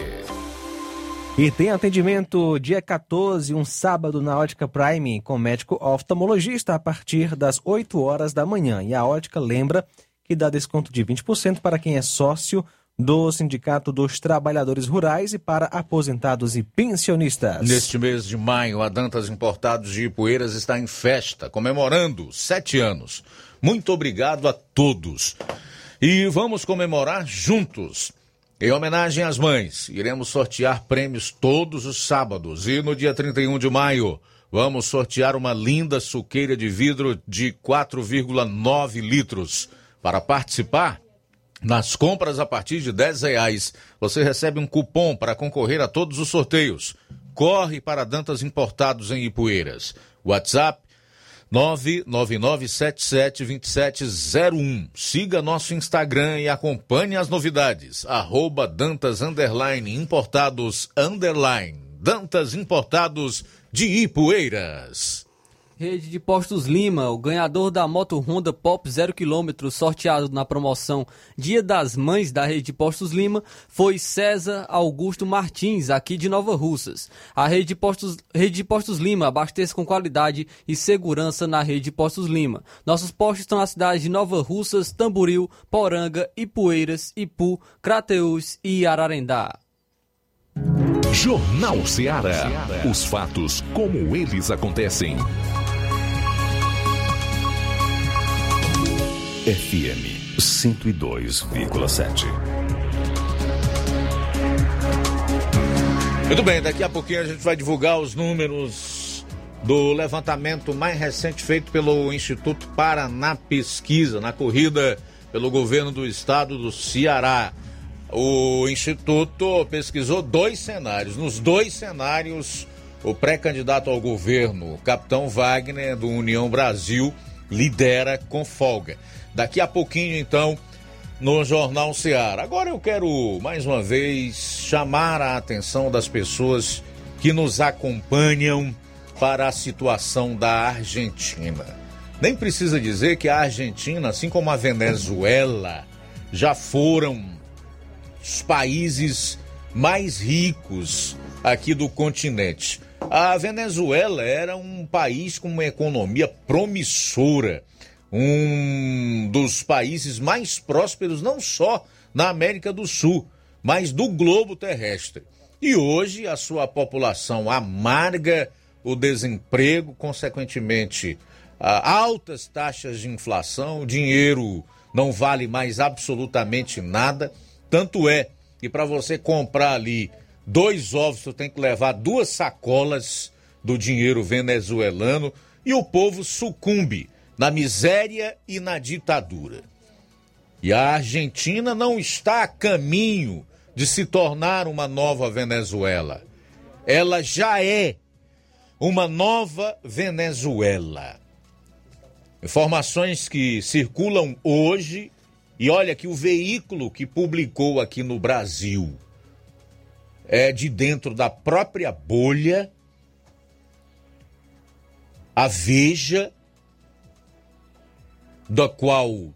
E tem atendimento dia 14, um sábado, na Ótica Prime, com médico oftalmologista a partir das 8 horas da manhã. E a Ótica lembra que dá desconto de 20% para quem é sócio do Sindicato dos Trabalhadores Rurais e para aposentados e pensionistas. Neste mês de maio, a Dantas Importados de Ipueiras está em festa, comemorando sete anos. Muito obrigado a todos. E vamos comemorar juntos. Em homenagem às mães, iremos sortear prêmios todos os sábados. E no dia 31 de maio, vamos sortear uma linda suqueira de vidro de 4,9 litros. Para participar, nas compras a partir de 10 reais, você recebe um cupom para concorrer a todos os sorteios. Corre para Dantas Importados em Ipueiras. WhatsApp 999772701. Siga nosso Instagram e acompanhe as novidades. Arroba Dantas Underline Importados Underline. Dantas Importados de Ipueiras. Rede de Postos Lima, o ganhador da moto Honda Pop 0 km sorteado na promoção Dia das Mães da Rede de Postos Lima foi César Augusto Martins, aqui de Nova Russas. A Rede de Postos, rede de Postos Lima abastece com qualidade e segurança na Rede de Postos Lima. Nossos postos estão nas cidades de Nova Russas, Tamboril, Poranga, Ipueiras, Ipu, Crateús e Ararendá. Jornal Ceará. Os fatos como eles acontecem. FM 102,7. Muito bem, daqui a pouquinho a gente vai divulgar os números do levantamento mais recente feito pelo Instituto Paraná Pesquisa na corrida pelo governo do estado do Ceará. O Instituto pesquisou dois cenários. Nos dois cenários, o pré-candidato ao governo, o capitão Wagner, do União Brasil, lidera com folga. Daqui a pouquinho, então, no Jornal Ceará. Agora eu quero, mais uma vez, chamar a atenção das pessoas que nos acompanham para a situação da Argentina. Nem precisa dizer que a Argentina, assim como a Venezuela, já foram os países mais ricos aqui do continente. A Venezuela era um país com uma economia promissora um dos países mais prósperos, não só na América do Sul, mas do globo terrestre. E hoje a sua população amarga o desemprego, consequentemente, altas taxas de inflação, o dinheiro não vale mais absolutamente nada. Tanto é que para você comprar ali dois ovos, você tem que levar duas sacolas do dinheiro venezuelano e o povo sucumbe na miséria e na ditadura. E a Argentina não está a caminho de se tornar uma nova Venezuela. Ela já é uma nova Venezuela. Informações que circulam hoje E olha que o veículo que publicou aqui no Brasil é de dentro da própria bolha, a Veja, da qual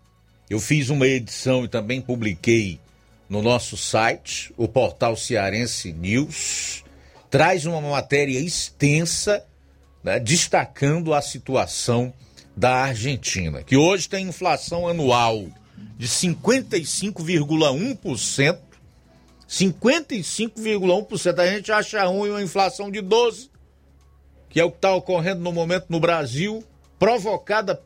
eu fiz uma edição e também publiquei no nosso site, o portal Cearense News, traz uma matéria extensa né, destacando a situação da Argentina, que hoje tem inflação anual de 55,1%. 55,1%. A gente acha ruim uma inflação de 12%, que é o que está ocorrendo no momento no Brasil, provocada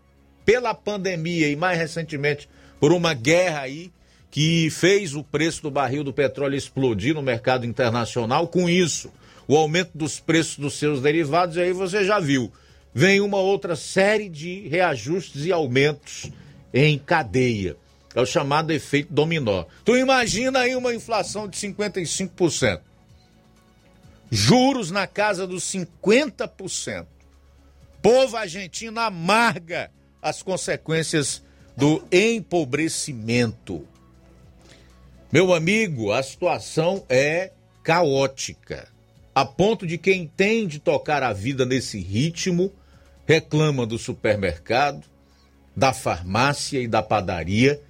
pela pandemia e mais recentemente por uma guerra aí que fez o preço do barril do petróleo explodir no mercado internacional. Com isso, o aumento dos preços dos seus derivados, e aí você já viu, vem uma outra série de reajustes e aumentos em cadeia. É o chamado efeito dominó. Tu imagina aí uma inflação de 55%. Juros na casa dos 50%. Povo argentino amarga as consequências do empobrecimento. Meu amigo, a situação é caótica, a ponto de quem tem de tocar a vida nesse ritmo reclama do supermercado, da farmácia e da padaria,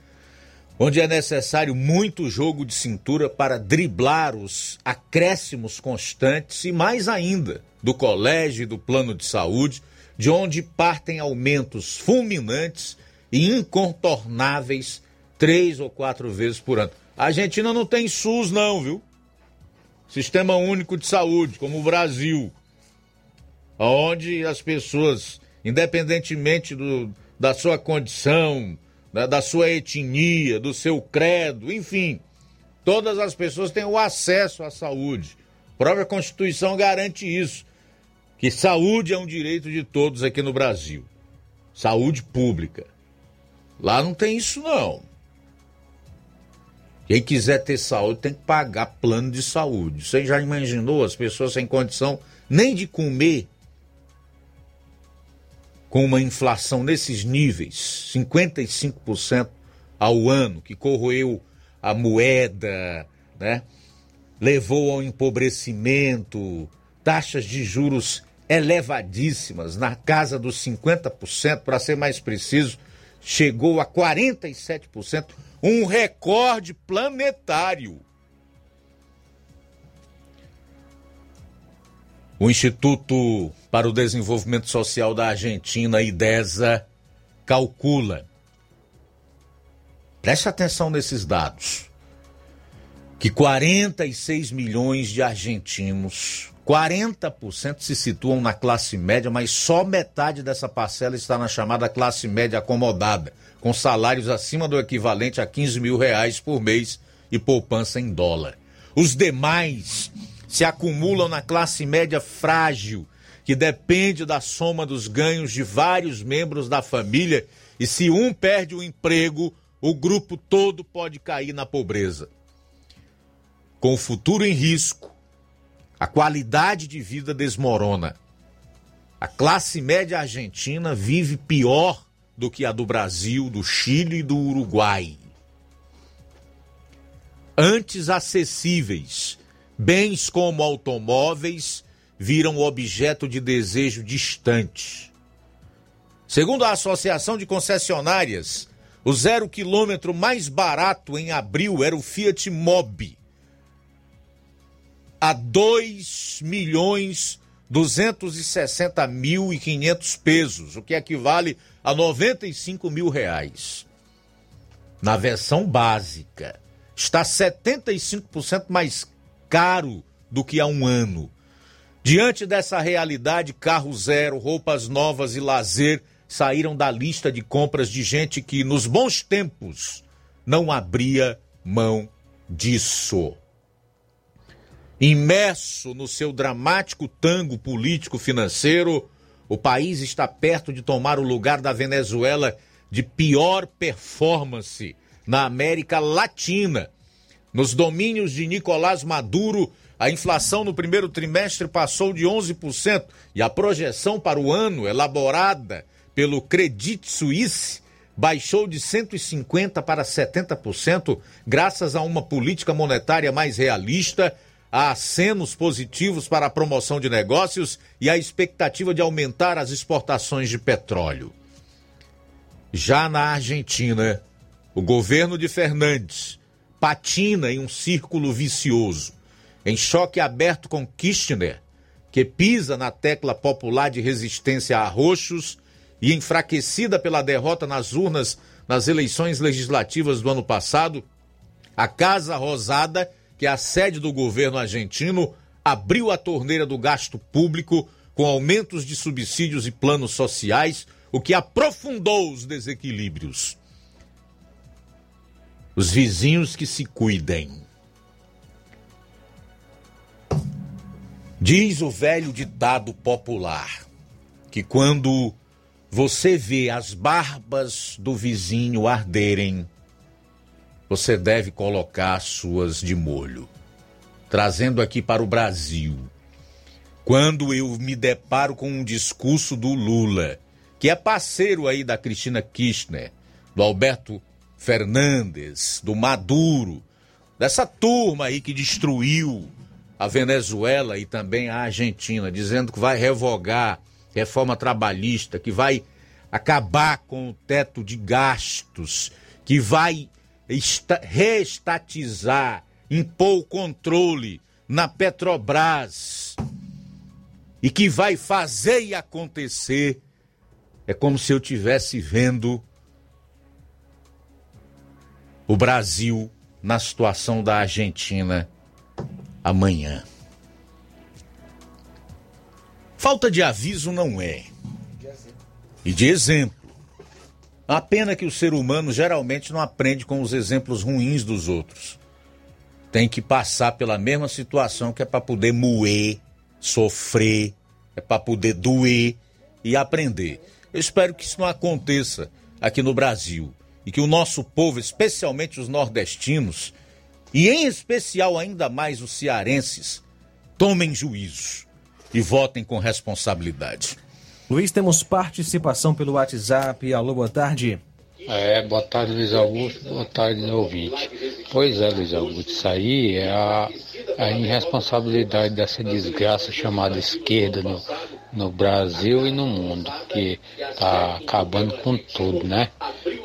onde é necessário muito jogo de cintura para driblar os acréscimos constantes e mais ainda do colégio e do plano de saúde, de onde partem aumentos fulminantes e incontornáveis três ou quatro vezes por ano. A Argentina não tem SUS, não, viu? Sistema Único de Saúde, como o Brasil, onde as pessoas, independentemente do, da sua condição, da, da sua etnia, do seu credo, enfim, todas as pessoas têm o acesso à saúde. A própria Constituição garante isso, que saúde é um direito de todos aqui no Brasil. Saúde pública. Lá não tem isso, não. Quem quiser ter saúde tem que pagar plano de saúde. Você já imaginou as pessoas sem condição nem de comer com uma inflação nesses níveis, 55% ao ano, que corroeu a moeda, né? Levou ao empobrecimento, taxas de juros elevadíssimas, na casa dos 50%, para ser mais preciso, chegou a 47%, um recorde planetário. O Instituto para o Desenvolvimento Social da Argentina, IDESA, calcula, preste atenção nesses dados, que 46 milhões de argentinos 40% se situam na classe média, mas só metade dessa parcela está na chamada classe média acomodada, com salários acima do equivalente a 15 mil reais por mês e poupança em dólar. Os demais se acumulam na classe média frágil, que depende da soma dos ganhos de vários membros da família, e se um perde o emprego, o grupo todo pode cair na pobreza. Com o futuro em risco, a qualidade de vida desmorona. A classe média argentina vive pior do que a do Brasil, do Chile e do Uruguai. Antes acessíveis, bens como automóveis viram objeto de desejo distante. Segundo a Associação de Concessionárias, o zero quilômetro mais barato em abril era o Fiat Mobi, a 2 milhões 260 mil e 500 pesos, o que equivale a 95 mil reais. Na versão básica, está 75% mais caro do que há um ano. Diante dessa realidade, carro zero, roupas novas e lazer saíram da lista de compras de gente que, nos bons tempos, não abria mão disso. Imerso no seu dramático tango político-financeiro, o país está perto de tomar o lugar da Venezuela de pior performance na América Latina. Nos domínios de Nicolás Maduro, a inflação no primeiro trimestre passou de 11% e a projeção para o ano, elaborada pelo Credit Suisse, baixou de 150% para 70%, graças a uma política monetária mais realista, a acenos positivos para a promoção de negócios e a expectativa de aumentar as exportações de petróleo. Já na Argentina, o governo de Fernandes patina em um círculo vicioso. Em choque aberto com Kirchner, que pisa na tecla popular de resistência a roxos e enfraquecida pela derrota nas urnas nas eleições legislativas do ano passado, a Casa Rosada, que a sede do governo argentino, abriu a torneira do gasto público com aumentos de subsídios e planos sociais, o que aprofundou os desequilíbrios. Os vizinhos que se cuidem. Diz o velho ditado popular que quando você vê as barbas do vizinho arderem, você deve colocar suas de molho. Trazendo aqui para o Brasil. Quando eu me deparo com um discurso do Lula, que é parceiro aí da Cristina Kirchner, do Alberto Fernandes, do Maduro, dessa turma aí que destruiu a Venezuela e também a Argentina, dizendo que vai revogar reforma trabalhista, que vai acabar com o teto de gastos, que vai reestatizar, impor o controle na Petrobras e que vai fazer e acontecer. É como se eu tivesse vendo o Brasil na situação da Argentina amanhã. Falta de aviso não é. E de exemplo. A pena que o ser humano geralmente não aprende com os exemplos ruins dos outros. Tem que passar pela mesma situação que é para poder moer, sofrer, é para poder doer e aprender. Eu espero que isso não aconteça aqui no Brasil e que o nosso povo, especialmente os nordestinos, e em especial ainda mais os cearenses, tomem juízo e votem com responsabilidade. Luiz, temos participação pelo WhatsApp. Alô, boa tarde. É, boa tarde, Luiz Augusto. Boa tarde, ouvinte. Pois é, Luiz Augusto, isso aí é a, a irresponsabilidade dessa desgraça chamada esquerda no, no Brasil e no mundo, que está acabando com tudo, né?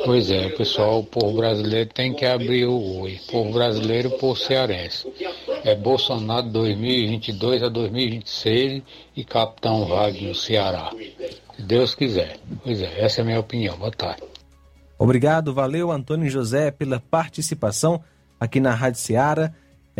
Pois é, pessoal, o povo brasileiro tem que abrir o olho. Povo brasileiro povo cearense. É Bolsonaro 2022 a 2026 e Capitão Wagner no Ceará. Se Deus quiser. Pois é, essa é a minha opinião. Boa tarde. Obrigado, valeu Antônio José pela participação aqui na Rádio Ceará.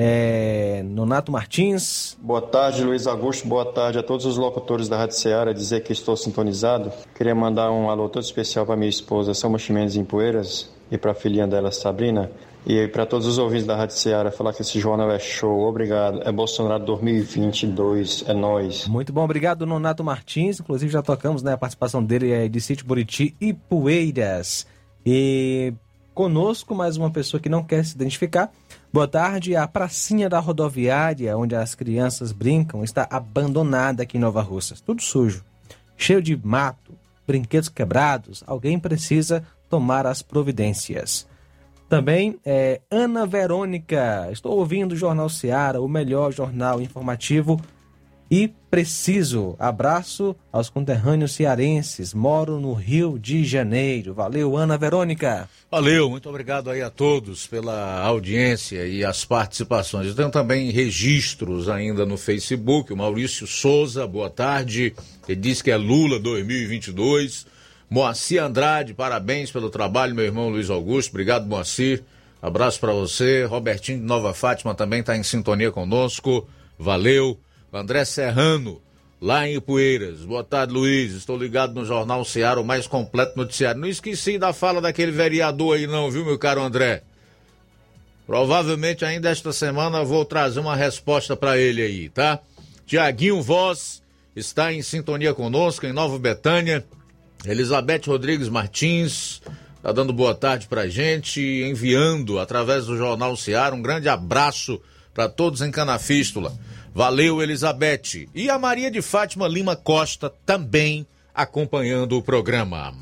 É, Nonato Martins. Boa tarde, Luiz Augusto. Boa tarde a todos os locutores da Rádio Ceará. Dizer que estou sintonizado. Queria mandar um alô todo especial para minha esposa, São Chimenez em Poeiras, e para a filhinha dela, Sabrina. E para todos os ouvintes da Rádio Ceará, falar que esse jornal é show. Obrigado. É Bolsonaro 2022. É nós. Muito bom, obrigado, Nonato Martins. Inclusive já tocamos né, a participação dele é de Sítio Buriti e Poeiras. E conosco mais uma pessoa que não quer se identificar. Boa tarde. A pracinha da rodoviária, onde as crianças brincam, está abandonada aqui em Nova Russas. Tudo sujo, cheio de mato, brinquedos quebrados. Alguém precisa tomar as providências. Também é Ana Verônica. Estou ouvindo o Jornal Seara, o melhor jornal informativo e preciso. Abraço aos conterrâneos cearenses. Moro no Rio de Janeiro. Valeu, Ana Verônica. Valeu, muito obrigado aí a todos pela audiência e as participações. Eu tenho também registros ainda no Facebook. O Maurício Souza, boa tarde. Ele diz que é Lula 2022. Moacir Andrade, parabéns pelo trabalho, meu irmão Luiz Augusto. Obrigado, Moacir. Abraço para você. Robertinho de Nova Fátima também está em sintonia conosco. Valeu. André Serrano, lá em Ipueiras. Boa tarde, Luiz. Estou ligado no Jornal Ceará, o mais completo noticiário. Não esqueci da fala daquele vereador aí, não, viu, meu caro André? Provavelmente ainda esta semana vou trazer uma resposta para ele aí, tá? Tiaguinho Voz está em sintonia conosco em Nova Betânia. Elizabeth Rodrigues Martins está dando boa tarde pra gente, enviando através do Jornal Ceará um grande abraço para todos em Canafístula. Valeu, Elizabeth. E a Maria de Fátima Lima Costa também acompanhando o programa.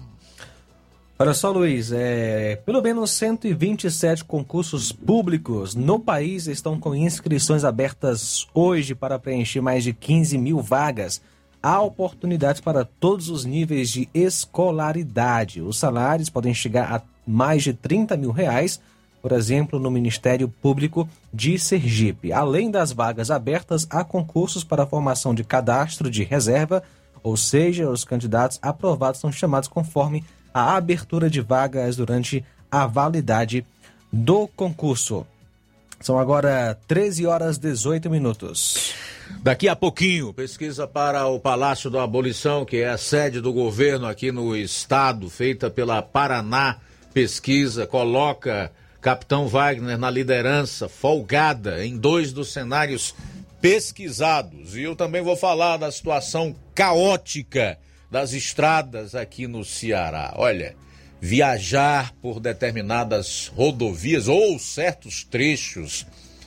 Olha só, Luiz, é, pelo menos 127 concursos públicos no país estão com inscrições abertas hoje para preencher mais de 15 mil vagas. Há oportunidades para todos os níveis de escolaridade. Os salários podem chegar a mais de 30 mil reais, por exemplo, no Ministério Público de Sergipe. Além das vagas abertas, há concursos para a formação de cadastro de reserva, ou seja, os candidatos aprovados são chamados conforme a abertura de vagas durante a validade do concurso. São agora 13 horas 18 minutos. Daqui a pouquinho, pesquisa para o Palácio da Abolição, que é a sede do governo aqui no estado, feita pela Paraná Pesquisa, coloca Capitão Wagner na liderança, folgada, em dois dos cenários pesquisados. E eu também vou falar da situação caótica das estradas aqui no Ceará. Olha, viajar por determinadas rodovias ou certos trechos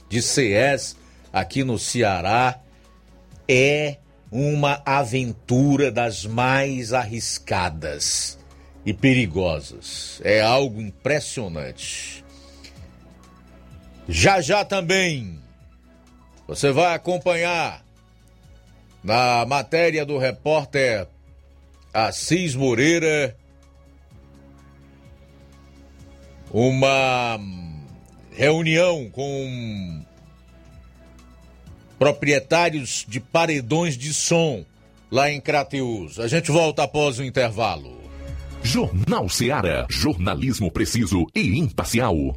de CS aqui no Ceará é uma aventura das mais arriscadas e perigosas. É algo impressionante. Já já também você vai acompanhar na matéria do repórter Assis Moreira uma reunião com proprietários de paredões de som lá em Crateus. A gente volta após o intervalo. Jornal Seara. Jornalismo preciso e imparcial.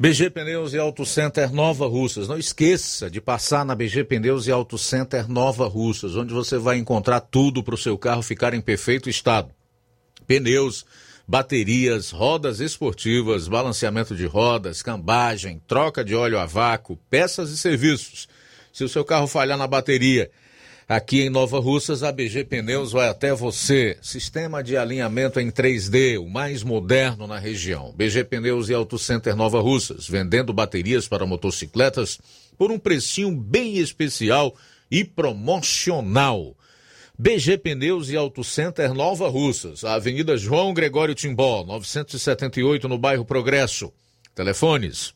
BG Pneus e Auto Center Nova Russas. Não esqueça de passar na BG Pneus e Auto Center Nova Russas, onde você vai encontrar tudo para o seu carro ficar em perfeito estado. Pneus, baterias, rodas esportivas, balanceamento de rodas, cambagem, troca de óleo a vácuo, peças e serviços. Se o seu carro falhar na bateria, Aqui em Nova Russas, a BG Pneus vai até você. Sistema de alinhamento em 3D, o mais moderno na região. BG Pneus e Auto Center Nova Russas, vendendo baterias para motocicletas por um precinho bem especial e promocional. BG Pneus e Auto Center Nova Russas, Avenida João Gregório Timbó, 978 no bairro Progresso. Telefones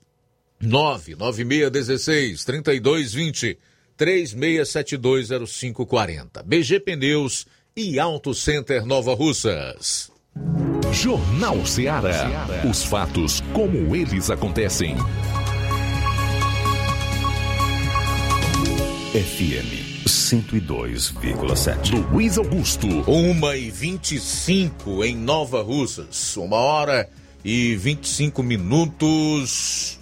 99616 3220 36720540. BG Pneus e Auto Center Nova Russas. Jornal Ceará. Os fatos como eles acontecem. FM 102,7. Luiz Augusto. Uma e 25 em Nova Russas. Uma hora e 25 minutos.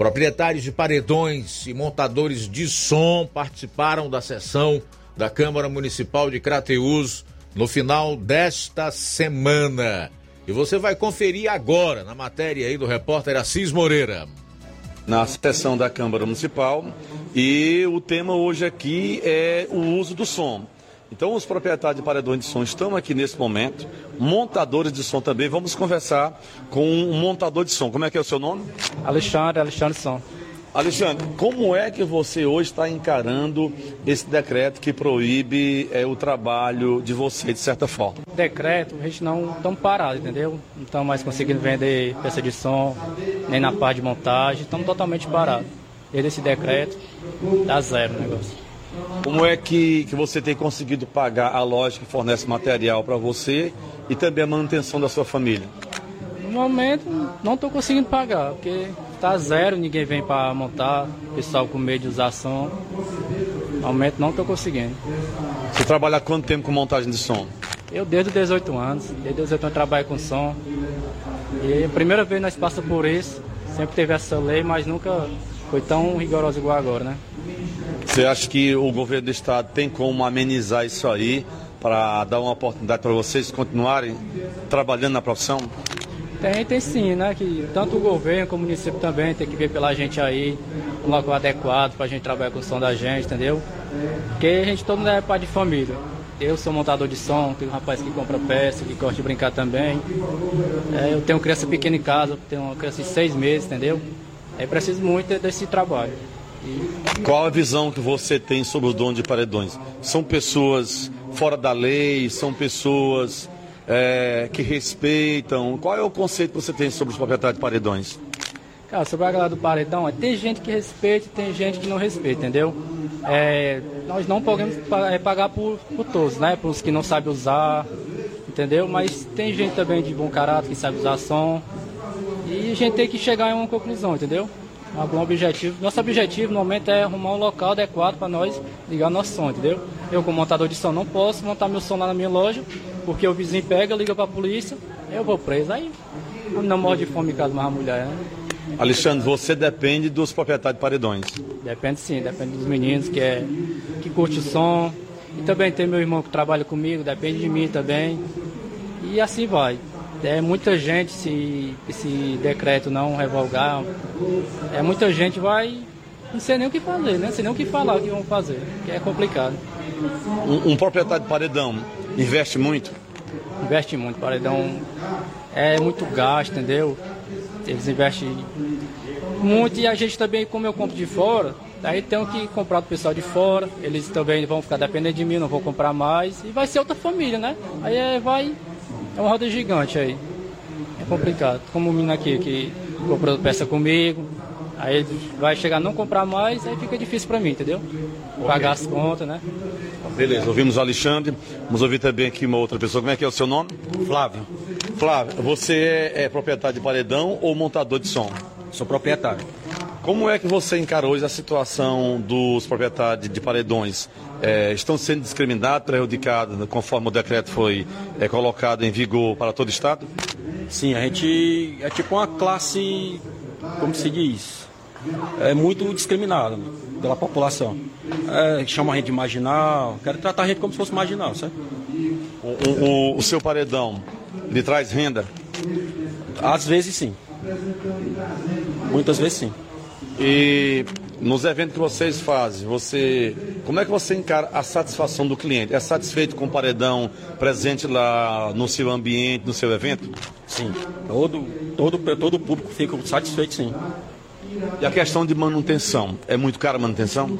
Proprietários de paredões e montadores de som participaram da sessão da Câmara Municipal de Crateús no final desta semana. E você vai conferir agora na matéria aí do repórter Assis Moreira. Na sessão da Câmara Municipal e o tema hoje aqui é o uso do som. Então, os proprietários de paredões de som estão aqui nesse momento, montadores de som também. Vamos conversar com um montador de som. Como é que é o seu nome? Alexandre, Alexandre Som. Alexandre, como é que você hoje está encarando esse decreto que proíbe é, o trabalho de você, de certa forma? Decreto, a gente não estamos parados, entendeu? Não estamos mais conseguindo vender peça de som, nem na parte de montagem, estamos totalmente parados. Desde esse decreto, dá zero o negócio. Como é que, que você tem conseguido pagar a loja que fornece material para você e também a manutenção da sua família? No momento, não estou conseguindo pagar, porque está zero, ninguém vem para montar, pessoal com medo de usar som. No momento, não estou conseguindo. Você trabalha há quanto tempo com montagem de som? Eu desde os 18 anos. Desde os 18 anos trabalho com som. E a primeira vez nós passamos por isso. Sempre teve essa lei, mas nunca foi tão rigorosa igual agora, né? Você acha que o governo do estado tem como amenizar isso aí para dar uma oportunidade para vocês continuarem trabalhando na profissão? Tem, tem sim, né? Que tanto o governo como o município também tem que ver pela gente aí, um local adequado para a gente trabalhar com o som da gente, entendeu? Porque a gente todo mundo é pai de família. Eu sou montador de som, tenho um rapaz que compra peça, que gosta de brincar também. É, eu tenho criança pequena em casa, tenho uma criança de seis meses, entendeu? É preciso muito desse trabalho. Qual a visão que você tem sobre os donos de paredões? São pessoas fora da lei? São pessoas é, que respeitam? Qual é o conceito que você tem sobre os proprietários de paredões? Cara, sobre a galera do paredão, é, tem gente que respeita e tem gente que não respeita, entendeu? É, nós não podemos é, pagar por, por todos, né? Por os que não sabem usar, entendeu? Mas tem gente também de bom caráter que sabe usar som. E a gente tem que chegar em uma conclusão, entendeu? algum objetivo. Nosso objetivo no momento é arrumar um local adequado para nós ligar nosso som, entendeu? Eu, como montador de som, não posso montar meu som lá na minha loja, porque o vizinho pega, liga para a polícia, eu vou preso. Aí não morre de fome em casa mais a mulher, né? Alexandre, você depende dos proprietários de paredões. Depende sim, depende dos meninos que, é, que curte o som. E também tem meu irmão que trabalha comigo, depende de mim também. E assim vai. É muita gente se esse decreto não revogar. É muita gente vai. Não sei nem o que fazer, né? Não sei nem o que falar o que vão fazer. Que é complicado. Um, um proprietário de paredão investe muito? Investe muito. Paredão é muito gasto, entendeu? Eles investem muito e a gente também, como eu compro de fora, Daí tenho que comprar do pessoal de fora, eles também vão ficar dependendo de mim, não vou comprar mais. E vai ser outra família, né? Aí é, vai. É uma roda gigante aí. É complicado. Como o menino aqui que comprou peça comigo, aí vai chegar a não comprar mais, aí fica difícil para mim, entendeu? Pagar as contas, né? Beleza, ouvimos o Alexandre, vamos ouvir também aqui uma outra pessoa. Como é que é o seu nome? Flávio. Flávio, você é proprietário de paredão ou montador de som? Sou proprietário. Como é que você encara hoje a situação dos proprietários de paredões? É, estão sendo discriminados, prejudicados, conforme o decreto foi é, colocado em vigor para todo o Estado? Sim, a gente é tipo uma classe, como se diz, é muito discriminada né, pela população. É, chama a gente de marginal, quer tratar a gente como se fosse marginal, certo? O, o, o seu paredão lhe traz renda? Às vezes sim. Muitas vezes sim. E nos eventos que vocês fazem, você, como é que você encara a satisfação do cliente? É satisfeito com o paredão presente lá no seu ambiente, no seu evento? Sim. Todo, todo, todo o público fica satisfeito, sim. E a questão de manutenção, é muito cara a manutenção?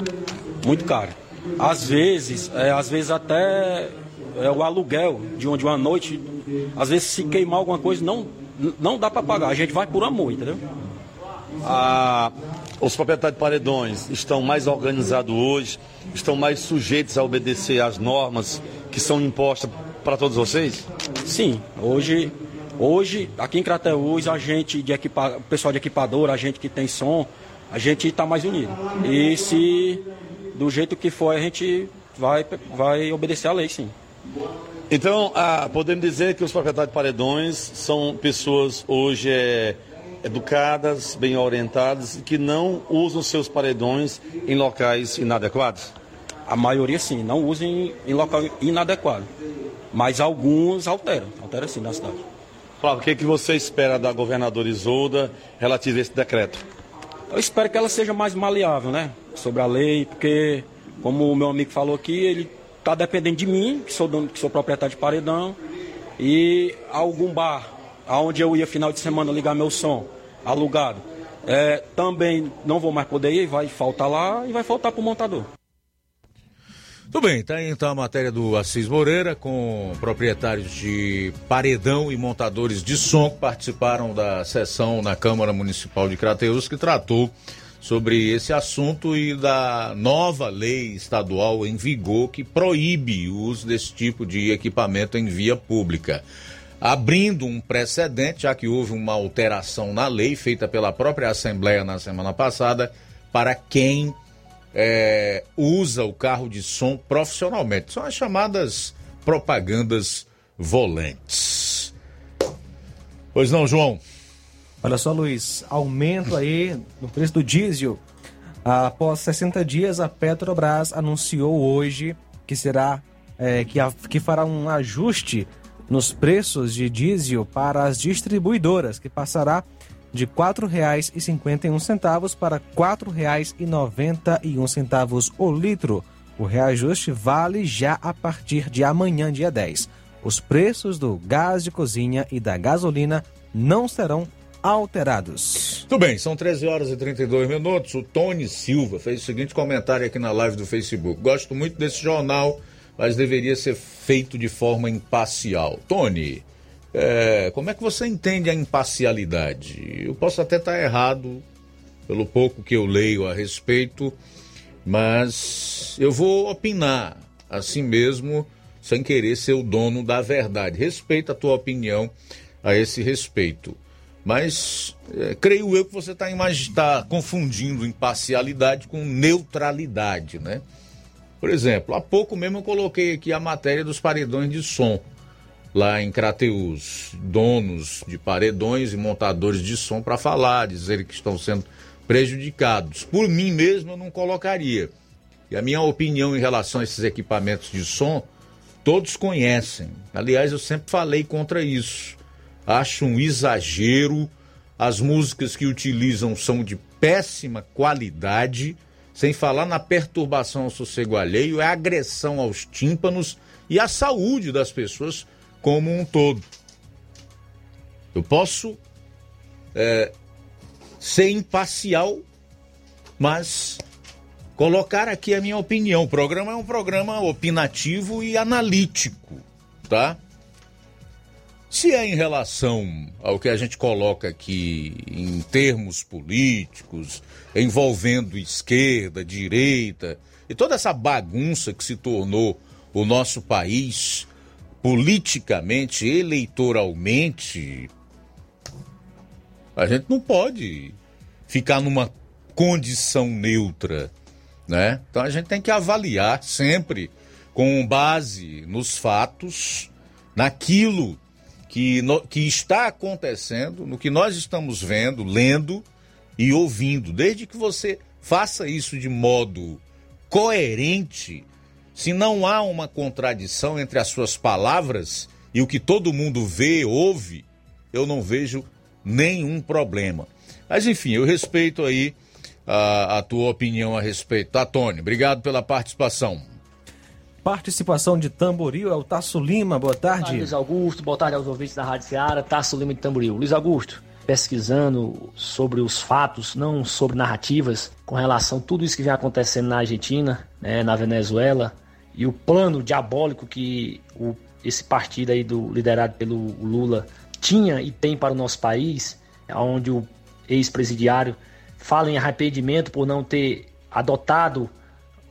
Muito caro. Às vezes, é, às vezes até é, o aluguel de uma, de uma noite, às vezes se queimar alguma coisa, não, não dá para pagar. A gente vai por amor, entendeu? Ah, os proprietários de paredões estão mais organizados hoje, estão mais sujeitos a obedecer às normas que são impostas para todos vocês? Sim, hoje, hoje aqui em Crateús, a gente de equipa, o pessoal de equipador, a gente que tem som, a gente está mais unido. E se do jeito que for, a gente vai, vai obedecer à lei, sim. Então, ah, podemos dizer que os proprietários de paredões são pessoas hoje é, educadas, bem orientadas e que não usam seus paredões em locais inadequados? A maioria sim, não usam em, em local inadequado. Mas alguns alteram, alteram sim na cidade. Flávio, o que, é que você espera da governadora Isolda relativo a esse decreto? Eu espero que ela seja mais maleável, né? Sobre a lei, porque, como o meu amigo falou aqui, ele está dependendo de mim, que sou dono, que sou proprietário de paredão, e algum bar aonde eu ia final de semana ligar meu som alugado, é, também não vou mais poder ir, vai faltar lá e vai faltar para o montador. Tudo bem, tá aí então a matéria do Assis Moreira com proprietários de paredão e montadores de som que participaram da sessão na Câmara Municipal de Crateus que tratou sobre esse assunto e da nova lei estadual em vigor que proíbe o uso desse tipo de equipamento em via pública. Abrindo um precedente, já que houve uma alteração na lei feita pela própria Assembleia na semana passada, para quem é, usa o carro de som profissionalmente. São as chamadas propagandas volantes. Pois não, João? Olha só, Luiz, aumento aí no preço do diesel. Após 60 dias, a Petrobras anunciou hoje que será é, que, a, que fará um ajuste nos preços de diesel para as distribuidoras, que passará de R$ 4,51 para R$ 4,91 o litro. O reajuste vale já a partir de amanhã, dia 10. Os preços do gás de cozinha e da gasolina não serão alterados. Tudo bem, são 13 horas e 32 minutos. O Tony Silva fez o seguinte comentário aqui na live do Facebook. Gosto muito desse jornal, mas deveria ser feito de forma imparcial. Tony, é, como é que você entende a imparcialidade? Eu posso até estar errado, pelo pouco que eu leio a respeito, mas eu vou opinar assim mesmo, sem querer ser o dono da verdade. Respeito a tua opinião a esse respeito. Mas é, creio eu que você está tá confundindo imparcialidade com neutralidade, né? Por exemplo, há pouco mesmo eu coloquei aqui a matéria dos paredões de som. lá em Crateus, donos de paredões e montadores de som para falar, dizer que estão sendo prejudicados. Por mim mesmo eu não colocaria. E a minha opinião em relação a esses equipamentos de som, todos conhecem. Aliás, eu sempre falei contra isso. Acho um exagero. As músicas que utilizam são de péssima qualidade, sem falar na perturbação ao sossego alheio, é agressão aos tímpanos e à saúde das pessoas como um todo. Eu posso é, ser imparcial, mas colocar aqui a minha opinião. O programa é um programa opinativo e analítico, tá? Se é em relação ao que a gente coloca aqui em termos políticos, envolvendo esquerda, direita e toda essa bagunça que se tornou o nosso país politicamente, eleitoralmente, a gente não pode ficar numa condição neutra, né? Então a gente tem que avaliar sempre com base nos fatos, naquilo que, no, que está acontecendo, no que nós estamos vendo, lendo e ouvindo. Desde que você faça isso de modo coerente, se não há uma contradição entre as suas palavras e o que todo mundo vê, ouve, eu não vejo nenhum problema. Mas enfim, eu respeito aí a, a tua opinião a respeito. Tá, Tony? Obrigado pela participação. Participação de Tamboril é o Tasso Lima, boa tarde. Luiz Augusto, boa tarde aos ouvintes da Rádio Seara, Tasso Lima de Tamboril. Luiz Augusto, pesquisando sobre os fatos, não sobre narrativas, com relação a tudo isso que vem acontecendo na Argentina, né, na Venezuela, e o plano diabólico que o, esse partido aí do, liderado pelo Lula tinha e tem para o nosso país, onde o ex-presidiário fala em arrependimento por não ter adotado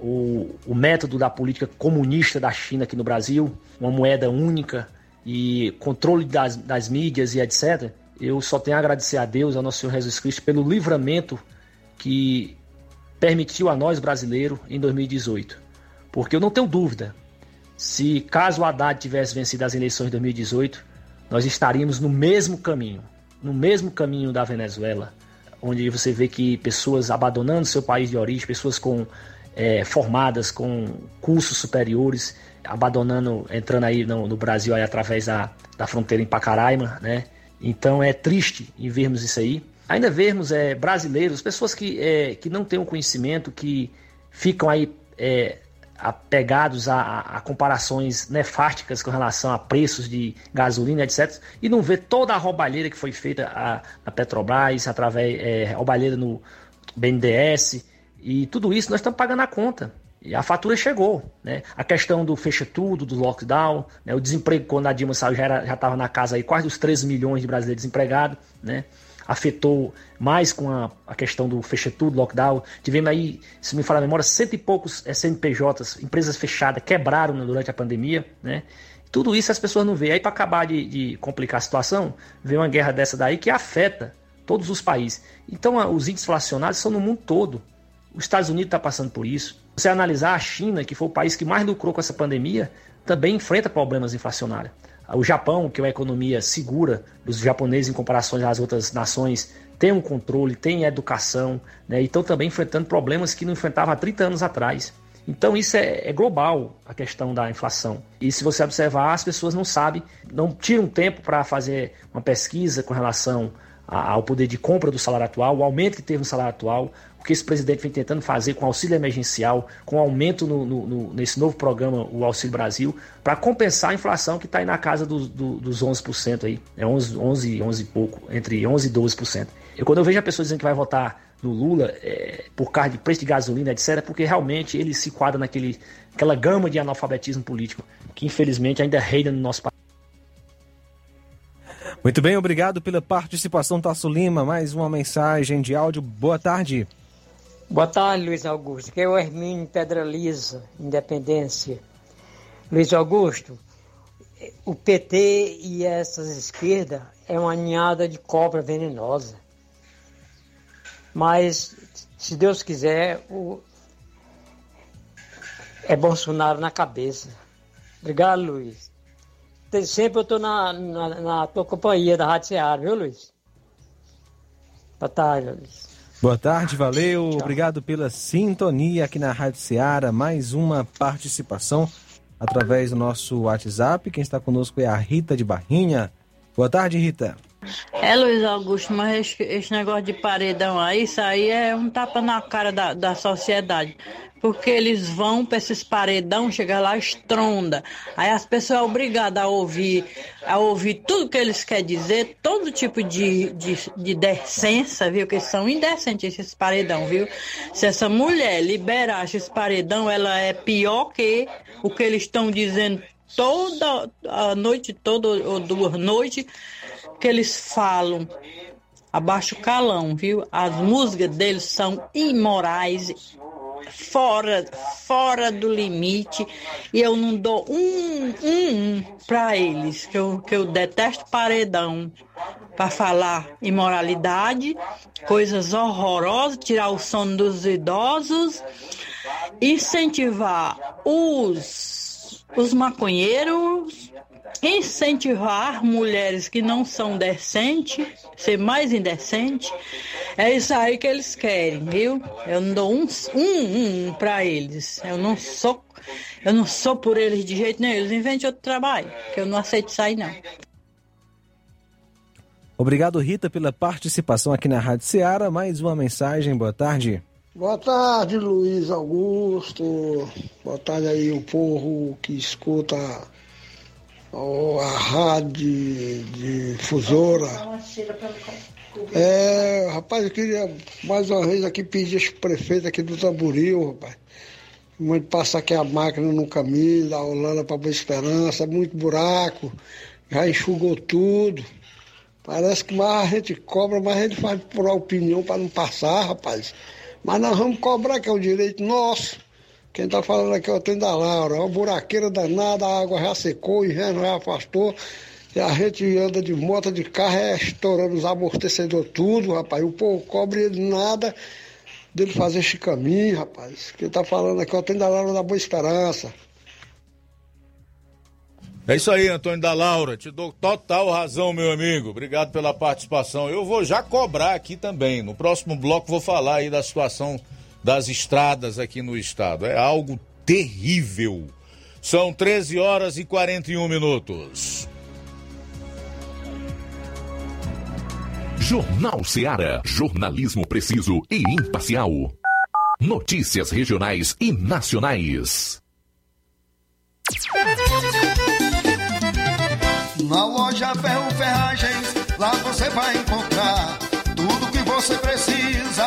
o, o método da política comunista da China aqui no Brasil, uma moeda única e controle das, das mídias e etc. Eu só tenho a agradecer a Deus, ao nosso Senhor Jesus Cristo, pelo livramento que permitiu a nós brasileiros em 2018. Porque eu não tenho dúvida, se caso o Haddad tivesse vencido as eleições de 2018, nós estaríamos no mesmo caminho, no mesmo caminho da Venezuela, onde você vê que pessoas abandonando seu país de origem, pessoas com é, formadas com cursos superiores, abandonando, entrando aí no, no Brasil aí através da, da fronteira em Pacaraima, né? Então é triste em vermos isso aí. Ainda vermos é, brasileiros, pessoas que, é, que não têm o um conhecimento, que ficam aí é, apegados a, a, comparações nefásticas com relação a preços de gasolina, etc., e não vê toda a roubalheira que foi feita a, Petrobras, através é, roubalheira no BNDES, e tudo isso nós estamos pagando a conta. E a fatura chegou, né? A questão do fecha tudo, do lockdown, né? o desemprego quando a Dilma saiu já estava na casa aí quase dos 13 milhões de brasileiros desempregados, né? Afetou mais com a, a questão do fecha tudo, lockdown. Tivemos aí, se me falar a memória, cento e poucos CNPJs, empresas fechadas, quebraram né, durante a pandemia, né? Tudo isso as pessoas não veem. Aí, para acabar de, de, complicar a situação, vem uma guerra dessa daí que afeta todos os países. Então, os índices inflacionários são no mundo todo. Os Estados Unidos está passando por isso. Você analisar a China, que foi o país que mais lucrou com essa pandemia, também enfrenta problemas inflacionários. O Japão, que é uma economia segura dos japoneses em comparação às outras nações, tem um controle, tem educação, né? então também enfrentando problemas que não enfrentava há 30 anos atrás. Então isso é, é, global a questão da inflação. E se você observar, as pessoas não sabem, não tiram tempo para fazer uma pesquisa com relação ao poder de compra do salário atual, o aumento que teve no salário atual, o que esse presidente vem tentando fazer com auxílio emergencial, com aumento no, no, no, nesse novo programa, o Auxílio Brasil, para compensar a inflação que está aí na casa do, do, dos 11% aí, é 11, 11, 11 e pouco, entre 11 e 12%. Eu, quando eu vejo a pessoa dizendo que vai votar no Lula é, por causa de preço de gasolina, etc., é porque realmente ele se quadra naquele, naquela gama de analfabetismo político que infelizmente ainda reina no nosso país. Muito bem, obrigado pela participação, Tasso Lima. Mais uma mensagem de áudio. Boa tarde. Boa tarde, Luiz Augusto. Que é o Hermínio Pedra Lisa, Independência. Luiz Augusto, o PT e essas esquerdas é uma ninhada de cobra venenosa. Mas, se Deus quiser, o... é Bolsonaro na cabeça. Obrigado, Luiz. sempre eu tô na, na, na tua companhia da Rádio Seara, viu, Luiz? Boa tarde, Luiz. Boa tarde, valeu. Obrigado pela sintonia aqui na Rádio Ceará. Mais uma participação através do nosso WhatsApp. Quem está conosco é a Rita de Barrinha. Boa tarde, Rita. É, Luiz Augusto, mas esse, negócio de paredão aí, isso aí é um tapa na cara da, da sociedade. Porque eles vão para esses paredão, chega lá, estronda. Aí as pessoas são obrigadas a ouvir, a ouvir tudo que eles querem dizer, todo tipo de, de, de decência, viu? Que são indecentes esses paredão, viu? Se essa mulher liberar esses paredão, ela é pior que o que eles estão dizendo toda a noite toda ou duas noites que eles falam abaixo calão, viu? As músicas deles são imorais, fora, fora do limite, e eu não dou um, um, um para eles, que eu, que eu detesto paredão para falar imoralidade, coisas horrorosas, tirar o sono dos idosos, incentivar os, os maconheiros, incentivar mulheres que não são decentes, ser mais indecente. É isso aí que eles querem, viu? Eu não dou um, um, um para eles. Eu não sou eu não sou por eles de jeito nenhum. Eles inventem outro trabalho, que eu não aceito isso aí não. Obrigado, Rita, pela participação aqui na Rádio Ceará. Mais uma mensagem. Boa tarde. Boa tarde, Luiz Augusto. Boa tarde aí o povo que escuta ó, a rádio difusora. É, rapaz, eu queria mais uma vez aqui pedir ao prefeito aqui do Tamboril, rapaz. Muito passar aqui a máquina no caminho, da Holanda para Boa Esperança, muito buraco, já enxugou tudo. Parece que mais a gente cobra, mais a gente faz por opinião para não passar, rapaz. Mas nós vamos cobrar, que é o direito nosso. Quem está falando aqui é o Tendo da Laura. É uma buraqueira danada, a água já secou, o já afastou. E a gente anda de moto, de carro, é estourando os amortecedores, tudo, rapaz. O povo cobre nada dele fazer esse caminho, rapaz. Quem está falando aqui é o Tendo da Laura da Boa Esperança. É isso aí, Antônio da Laura. Te dou total razão, meu amigo. Obrigado pela participação. Eu vou já cobrar aqui também. No próximo bloco vou falar aí da situação das estradas aqui no estado. É algo terrível. São 13 horas e 41 minutos. Jornal Ceará. Jornalismo preciso e imparcial. Notícias regionais e nacionais. Na loja Ferro Ferragens, lá você vai encontrar tudo que você precisa,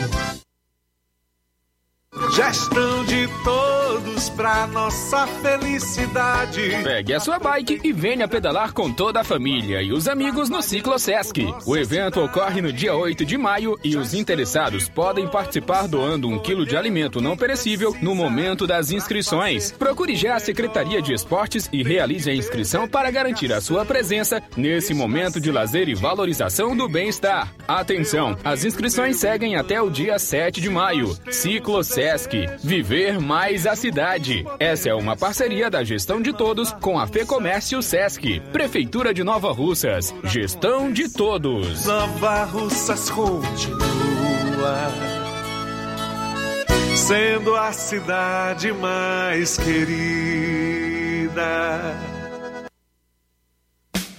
Gestão de todos pra nossa felicidade. Pegue a sua bike e venha pedalar com toda a família e os amigos no Ciclo Sesc. O evento ocorre no dia 8 de maio e os interessados podem participar doando um quilo de alimento não perecível no momento das inscrições. Procure já a Secretaria de Esportes e realize a inscrição para garantir a sua presença nesse momento de lazer e valorização do bem-estar. Atenção, as inscrições seguem até o dia 7 de maio. Ciclo Sesc. Viver mais a cidade. Essa é uma parceria da gestão de todos com a Fecomércio Sesc. Prefeitura de Nova Russas. Gestão de todos. Nova Russas continua sendo a cidade mais querida.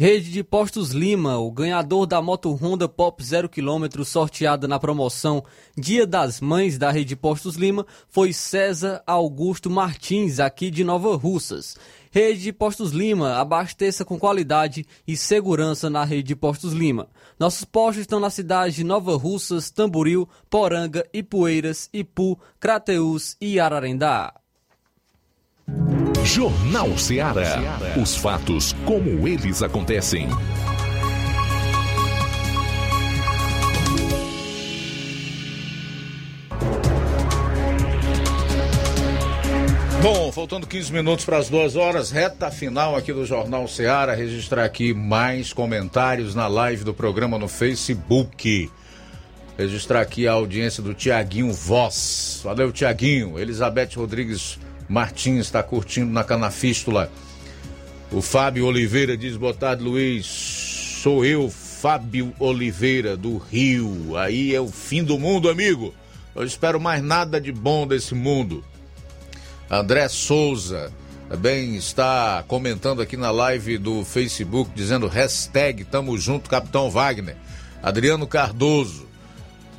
Rede de Postos Lima, o ganhador da moto Honda Pop 0 km sorteada na promoção Dia das Mães da Rede Postos Lima foi César Augusto Martins, aqui de Nova Russas. Rede de Postos Lima, abasteça com qualidade e segurança na Rede de Postos Lima. Nossos postos estão na cidade de Nova Russas, Tamboril, Poranga, Ipueiras, Ipu, Crateús e Ararendá. Jornal Ceará. Os fatos como eles acontecem. Bom, faltando 15 minutos para as duas horas, reta final aqui do Jornal Ceará. Registrar aqui mais comentários na live do programa no Facebook. Registrar aqui a audiência do Tiaguinho Voz. Valeu, Tiaguinho. Elizabeth Rodrigues Martins está curtindo na Canafístula. O Fábio Oliveira diz: Boa tarde, Luiz. Sou eu, Fábio Oliveira, do Rio. Aí é o fim do mundo, amigo. Eu espero mais nada de bom desse mundo. André Souza também está comentando aqui na live do Facebook, dizendo hashtag Tamo Junto, Capitão Wagner. Adriano Cardoso.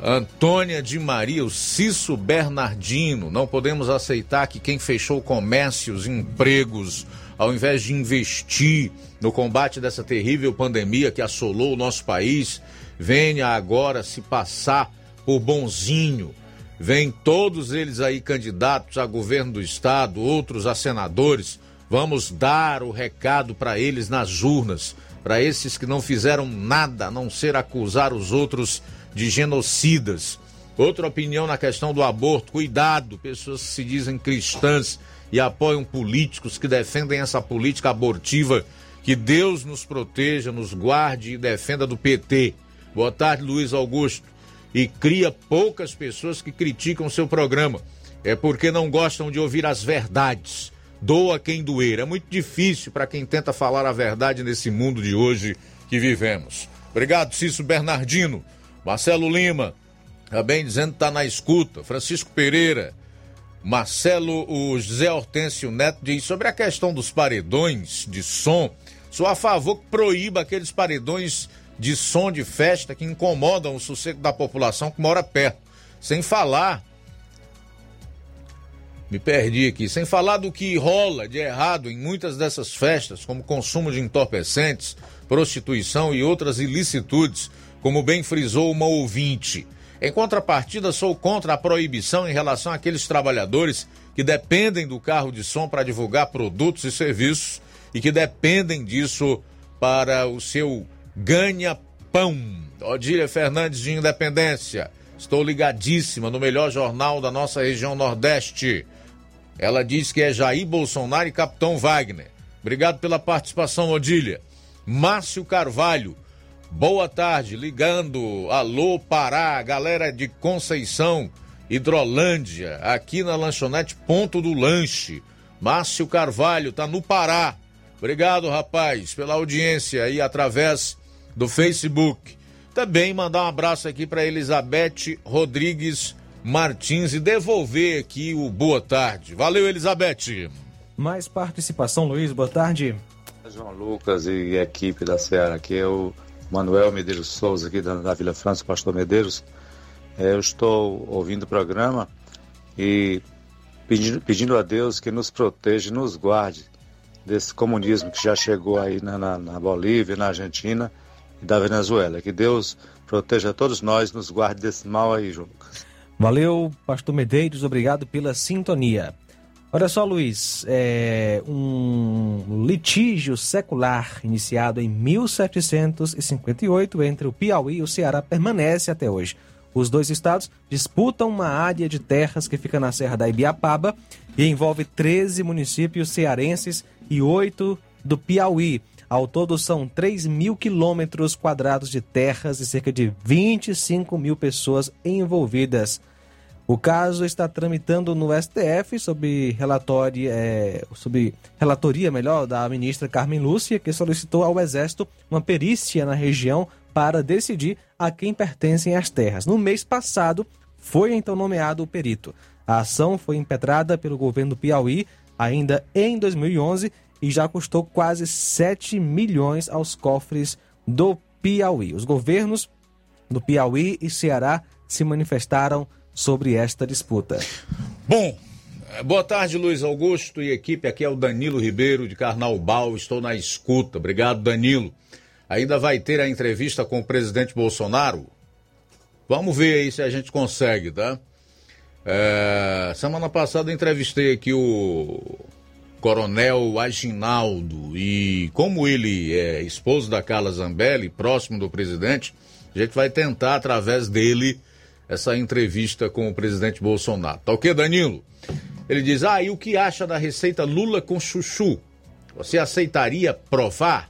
Antônia de Maria, o Cício Bernardino. Não podemos aceitar que quem fechou comércios, empregos, ao invés de investir no combate dessa terrível pandemia que assolou o nosso país, venha agora se passar por bonzinho. Vem todos eles aí candidatos a governo do estado, outros a senadores. Vamos dar o recado para eles nas urnas, para esses que não fizeram nada a não ser acusar os outros de genocidas. Outra opinião na questão do aborto: cuidado, pessoas que se dizem cristãs e apoiam políticos que defendem essa política abortiva. Que Deus nos proteja, nos guarde e defenda do PT. Boa tarde, Luiz Augusto. E cria poucas pessoas que criticam seu programa. É porque não gostam de ouvir as verdades. Doa quem doer. É muito difícil para quem tenta falar a verdade nesse mundo de hoje que vivemos. Obrigado, Cício Bernardino. Marcelo Lima, também dizendo que está na escuta. Francisco Pereira, Marcelo, o José Hortêncio Neto diz sobre a questão dos paredões de som. Sou a favor que proíba aqueles paredões de som de festa que incomodam o sossego da população que mora perto. Sem falar. Me perdi aqui. Sem falar do que rola de errado em muitas dessas festas, como consumo de entorpecentes, prostituição e outras ilicitudes como bem frisou uma ouvinte. Em contrapartida, sou contra a proibição em relação àqueles trabalhadores que dependem do carro de som para divulgar produtos e serviços e que dependem disso para o seu ganha-pão. Odília Fernandes de Independência. Estou ligadíssima no melhor jornal da nossa região Nordeste. Ela diz que é Jair Bolsonaro e Capitão Wagner. Obrigado pela participação, Odília. Márcio Carvalho. Boa tarde, ligando. Alô Pará, galera de Conceição. Hidrolândia, aqui na lanchonete Ponto do Lanche. Márcio Carvalho tá no Pará. Obrigado, rapaz, pela audiência aí através do Facebook. Também mandar um abraço aqui para Elizabeth Rodrigues Martins e devolver aqui o boa tarde. Valeu, Elizabeth. Mais participação, Luiz, boa tarde. João Lucas e equipe da Ceará, aqui é o Manuel Medeiros Souza, aqui da, da Vila França, Pastor Medeiros. É, eu estou ouvindo o programa e pedindo, pedindo a Deus que nos proteja nos guarde desse comunismo que já chegou aí na, na, na Bolívia, na Argentina e da Venezuela. Que Deus proteja todos nós, nos guarde desse mal aí, Lucas. Valeu, Pastor Medeiros, obrigado pela sintonia. Olha só, Luiz, é um litígio secular iniciado em 1758 entre o Piauí e o Ceará permanece até hoje. Os dois estados disputam uma área de terras que fica na Serra da Ibiapaba e envolve 13 municípios cearenses e 8 do Piauí. Ao todo, são 3 mil quilômetros quadrados de terras e cerca de 25 mil pessoas envolvidas. O caso está tramitando no STF sob, relatório, é, sob relatoria melhor da ministra Carmen Lúcia, que solicitou ao Exército uma perícia na região para decidir a quem pertencem as terras. No mês passado, foi então nomeado o perito. A ação foi impetrada pelo governo do Piauí ainda em 2011 e já custou quase 7 milhões aos cofres do Piauí. Os governos do Piauí e Ceará se manifestaram sobre esta disputa. Bom, boa tarde, Luiz Augusto e equipe. Aqui é o Danilo Ribeiro de Carnaubal. Estou na escuta. Obrigado, Danilo. Ainda vai ter a entrevista com o presidente Bolsonaro? Vamos ver aí se a gente consegue, tá? É, semana passada entrevistei aqui o Coronel Aginaldo e como ele é esposo da Carla Zambelli, próximo do presidente, a gente vai tentar através dele essa entrevista com o presidente Bolsonaro. Tá ok, Danilo? Ele diz: Ah, e o que acha da receita Lula com chuchu? Você aceitaria provar?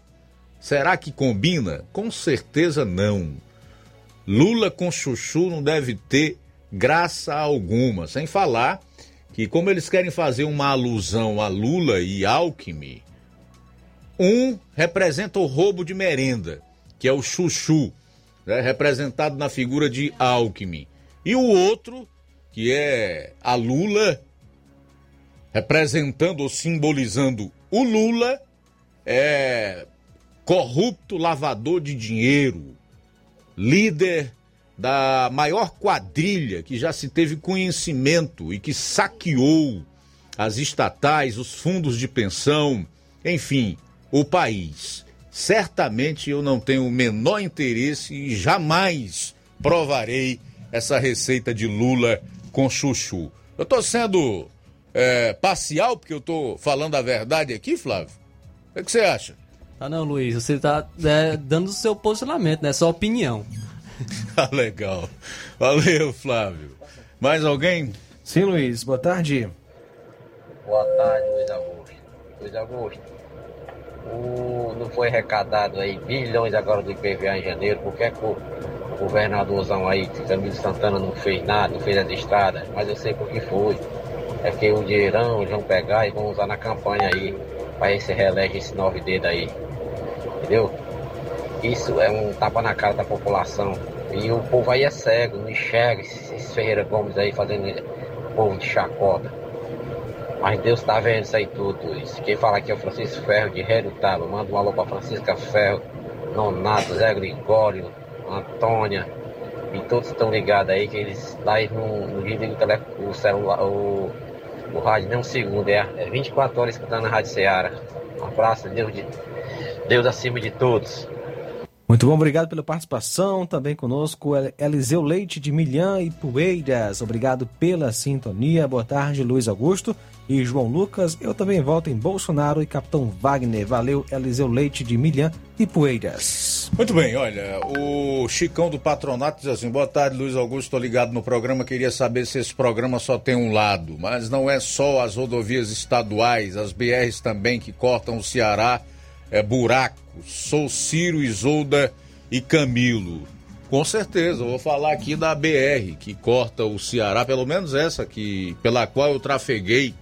Será que combina? Com certeza não. Lula com chuchu não deve ter graça alguma. Sem falar que, como eles querem fazer uma alusão a Lula e Alckmin, um representa o roubo de merenda, que é o chuchu, né, representado na figura de Alckmin. E o outro, que é a Lula, representando ou simbolizando o Lula, é corrupto lavador de dinheiro, líder da maior quadrilha que já se teve conhecimento e que saqueou as estatais, os fundos de pensão, enfim, o país. Certamente eu não tenho o menor interesse e jamais provarei essa receita de Lula com chuchu. Eu estou sendo é, parcial porque eu estou falando a verdade aqui, Flávio? O que você acha? Ah não, Luiz, você está é, dando o seu posicionamento, né? Sua opinião. ah, legal. Valeu, Flávio. Mais alguém? Sim, Luiz. Boa tarde. Boa tarde, Luiz Augusto. Luiz Augusto, o... não foi arrecadado aí bilhões agora do IPVA em janeiro, por que, é que o governadorzão aí, Camilo Santana, não fez nada, não fez as estradas, mas eu sei por que foi. É que o dinheirão eles vão pegar e vão usar na campanha aí, para esse reelege esse nove dedo aí. Entendeu? Isso é um tapa na cara da população. E o povo aí é cego, não enxerga esses Ferreira Gomes aí fazendo povo de chacota. Mas Deus tá vendo isso aí tudo. Isso. Quem fala aqui é o Francisco Ferro de Redutaba. Manda um alô pra Francisca Ferro, Nonato, Zé Gregório, Antônia. E todos estão ligados aí que eles lá no, no vídeo o, o celular, o, o rádio nem um segundo, é, é 24 horas escutando a Rádio Ceará. Um abraço, Deus, de, Deus acima de todos. Muito bom, obrigado pela participação. Também conosco Eliseu Leite de Milhã e Poeiras. Obrigado pela sintonia. Boa tarde, Luiz Augusto e João Lucas. Eu também volto em Bolsonaro e Capitão Wagner. Valeu, Eliseu Leite de Milhã e Poeiras. Muito bem, olha, o Chicão do Patronato diz assim: boa tarde, Luiz Augusto. Estou ligado no programa. Queria saber se esse programa só tem um lado, mas não é só as rodovias estaduais, as BRs também que cortam o Ceará é buraco. Sou Ciro, Isolda e Camilo. Com certeza, vou falar aqui da BR que corta o Ceará, pelo menos essa que pela qual eu trafeguei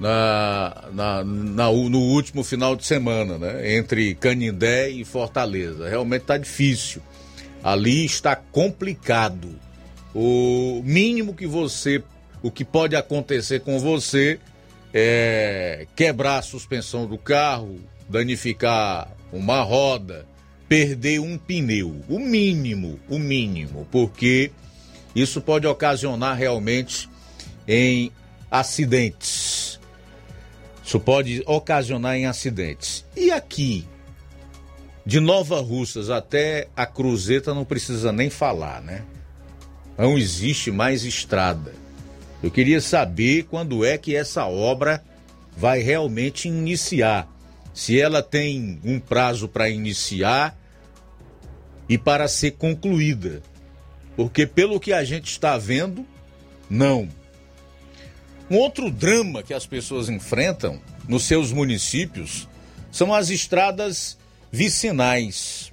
na, na, na, no último final de semana, né? Entre Canindé e Fortaleza. Realmente está difícil. Ali está complicado. O mínimo que você, o que pode acontecer com você é quebrar a suspensão do carro, danificar uma roda, perder um pneu. O mínimo, o mínimo, porque isso pode ocasionar realmente em acidentes. Isso pode ocasionar em acidentes. E aqui, de Nova Russas até a Cruzeta, não precisa nem falar, né? Não existe mais estrada. Eu queria saber quando é que essa obra vai realmente iniciar. Se ela tem um prazo para iniciar e para ser concluída. Porque, pelo que a gente está vendo, não. Um outro drama que as pessoas enfrentam nos seus municípios são as estradas vicinais.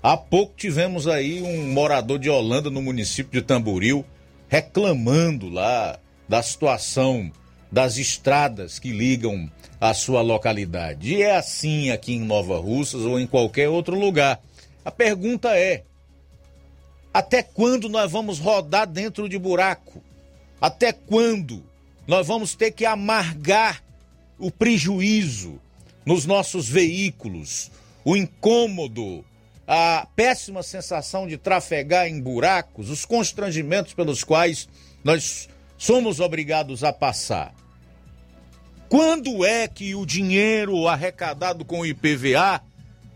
Há pouco tivemos aí um morador de Holanda no município de Tamboril reclamando lá da situação das estradas que ligam a sua localidade. E é assim aqui em Nova Russas ou em qualquer outro lugar. A pergunta é: até quando nós vamos rodar dentro de buraco? Até quando nós vamos ter que amargar o prejuízo nos nossos veículos, o incômodo, a péssima sensação de trafegar em buracos, os constrangimentos pelos quais nós somos obrigados a passar. Quando é que o dinheiro arrecadado com o IPVA,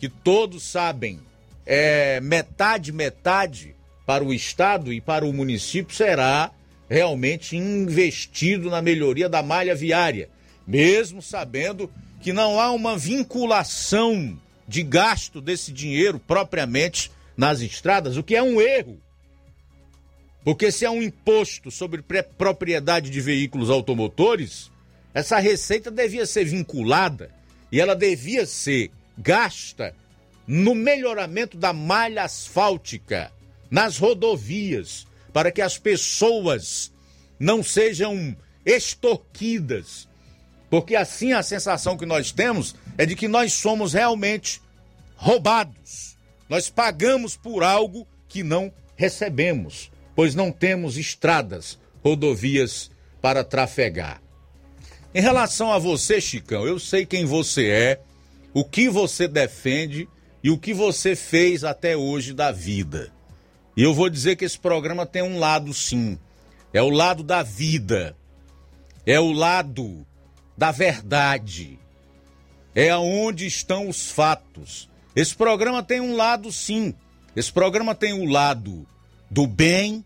que todos sabem, é metade, metade para o Estado e para o município, será realmente investido na melhoria da malha viária, mesmo sabendo que não há uma vinculação de gasto desse dinheiro propriamente nas estradas, o que é um erro. Porque se é um imposto sobre propriedade de veículos automotores, essa receita devia ser vinculada e ela devia ser gasta no melhoramento da malha asfáltica, nas rodovias, para que as pessoas não sejam extorquidas. Porque assim a sensação que nós temos é de que nós somos realmente roubados. Nós pagamos por algo que não recebemos, pois não temos estradas, rodovias para trafegar. Em relação a você, Chicão, eu sei quem você é, o que você defende e o que você fez até hoje da vida. E eu vou dizer que esse programa tem um lado sim. É o lado da vida. É o lado da verdade. É aonde estão os fatos. Esse programa tem um lado sim. Esse programa tem o lado do bem.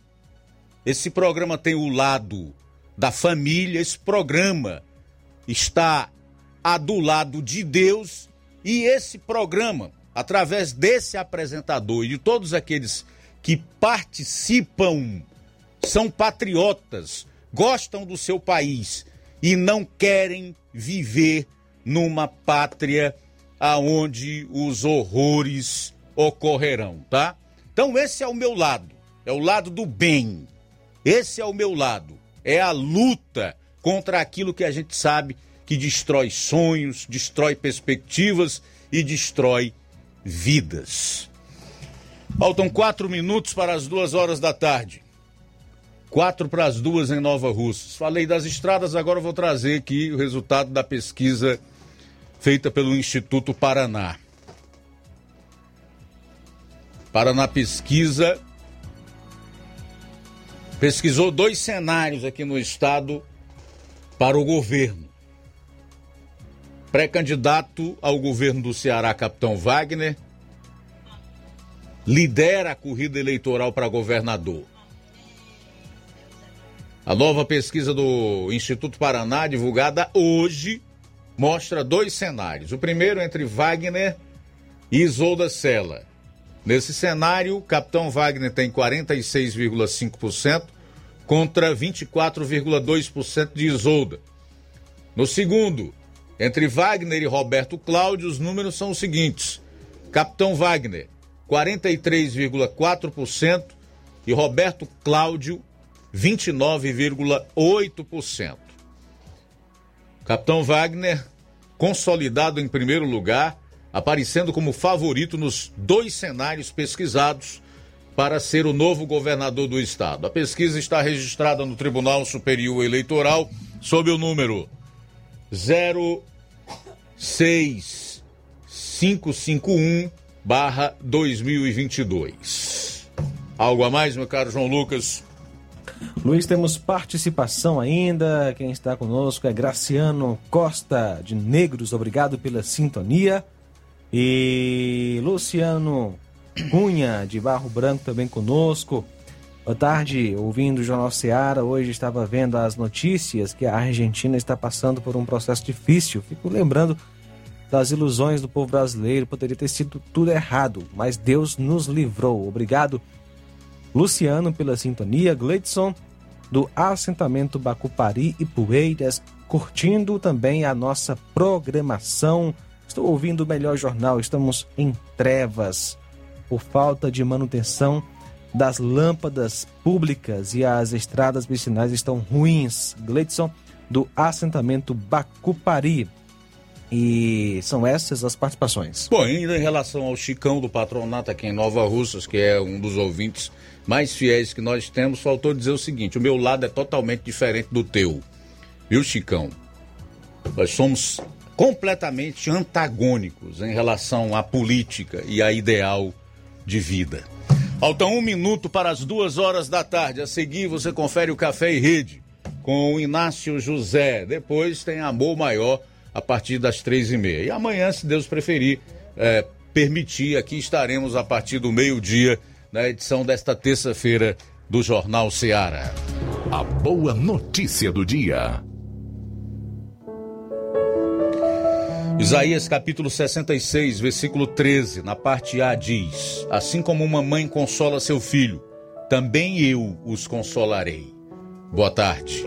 Esse programa tem o lado da família. Esse programa está a do lado de Deus e esse programa, através desse apresentador e de todos aqueles que participam, são patriotas, gostam do seu país e não querem viver numa pátria aonde os horrores ocorrerão, tá? Então esse é o meu lado, é o lado do bem. Esse é o meu lado, é a luta contra aquilo que a gente sabe que destrói sonhos, destrói perspectivas e destrói vidas. Faltam quatro minutos para as duas horas da tarde. Quatro para as duas em Nova Russas. Falei das estradas, agora vou trazer aqui o resultado da pesquisa feita pelo Instituto Paraná. Paraná Pesquisa pesquisou dois cenários aqui no estado para o governo. Pré-candidato ao governo do Ceará, Capitão Wagner, lidera a corrida eleitoral para governador. A nova pesquisa do Instituto Paraná, divulgada hoje, mostra dois cenários. O primeiro entre Wagner e Isolda Sela. Nesse cenário, Capitão Wagner tem 46,5%, contra 24,2% de Isolda. No segundo, entre Wagner e Roberto Cláudio, os números são os seguintes: Capitão Wagner, 43,4% e Roberto Cláudio, 29,8%. Capitão Wagner, consolidado em primeiro lugar, aparecendo como favorito nos dois cenários pesquisados para ser o novo governador do estado. A pesquisa está registrada no Tribunal Superior Eleitoral sob o número 06551 barra 2022. Algo a mais, meu caro João Lucas? Luiz, temos participação ainda. Quem está conosco é Graciano Costa de Negros. Obrigado pela sintonia. E Luciano Cunha de Barro Branco também conosco. Boa tarde, ouvindo o Jornal Seara. Hoje estava vendo as notícias que a Argentina está passando por um processo difícil. Fico lembrando das ilusões do povo brasileiro. Poderia ter sido tudo errado, mas Deus nos livrou. Obrigado, Luciano, pela sintonia. Gleidson, do assentamento Bacupari e Poeiras, curtindo também a nossa programação. Estou ouvindo o melhor jornal. Estamos em trevas por falta de manutenção das lâmpadas públicas e as estradas vicinais estão ruins. Gleidson, do assentamento Bacupari. E são essas as participações. Bom, ainda em relação ao Chicão do Patronato aqui em Nova Russas, que é um dos ouvintes mais fiéis que nós temos, faltou dizer o seguinte: o meu lado é totalmente diferente do teu. Viu, Chicão? Nós somos completamente antagônicos em relação à política e a ideal de vida. Faltam um minuto para as duas horas da tarde. A seguir, você confere o Café e Rede com o Inácio José. Depois tem Amor Maior a partir das três e meia. E amanhã, se Deus preferir, é, permitir, aqui estaremos a partir do meio-dia na edição desta terça-feira do Jornal Seara. A boa notícia do dia. Isaías capítulo 66, versículo 13, na parte A diz: Assim como uma mãe consola seu filho, também eu os consolarei. Boa tarde.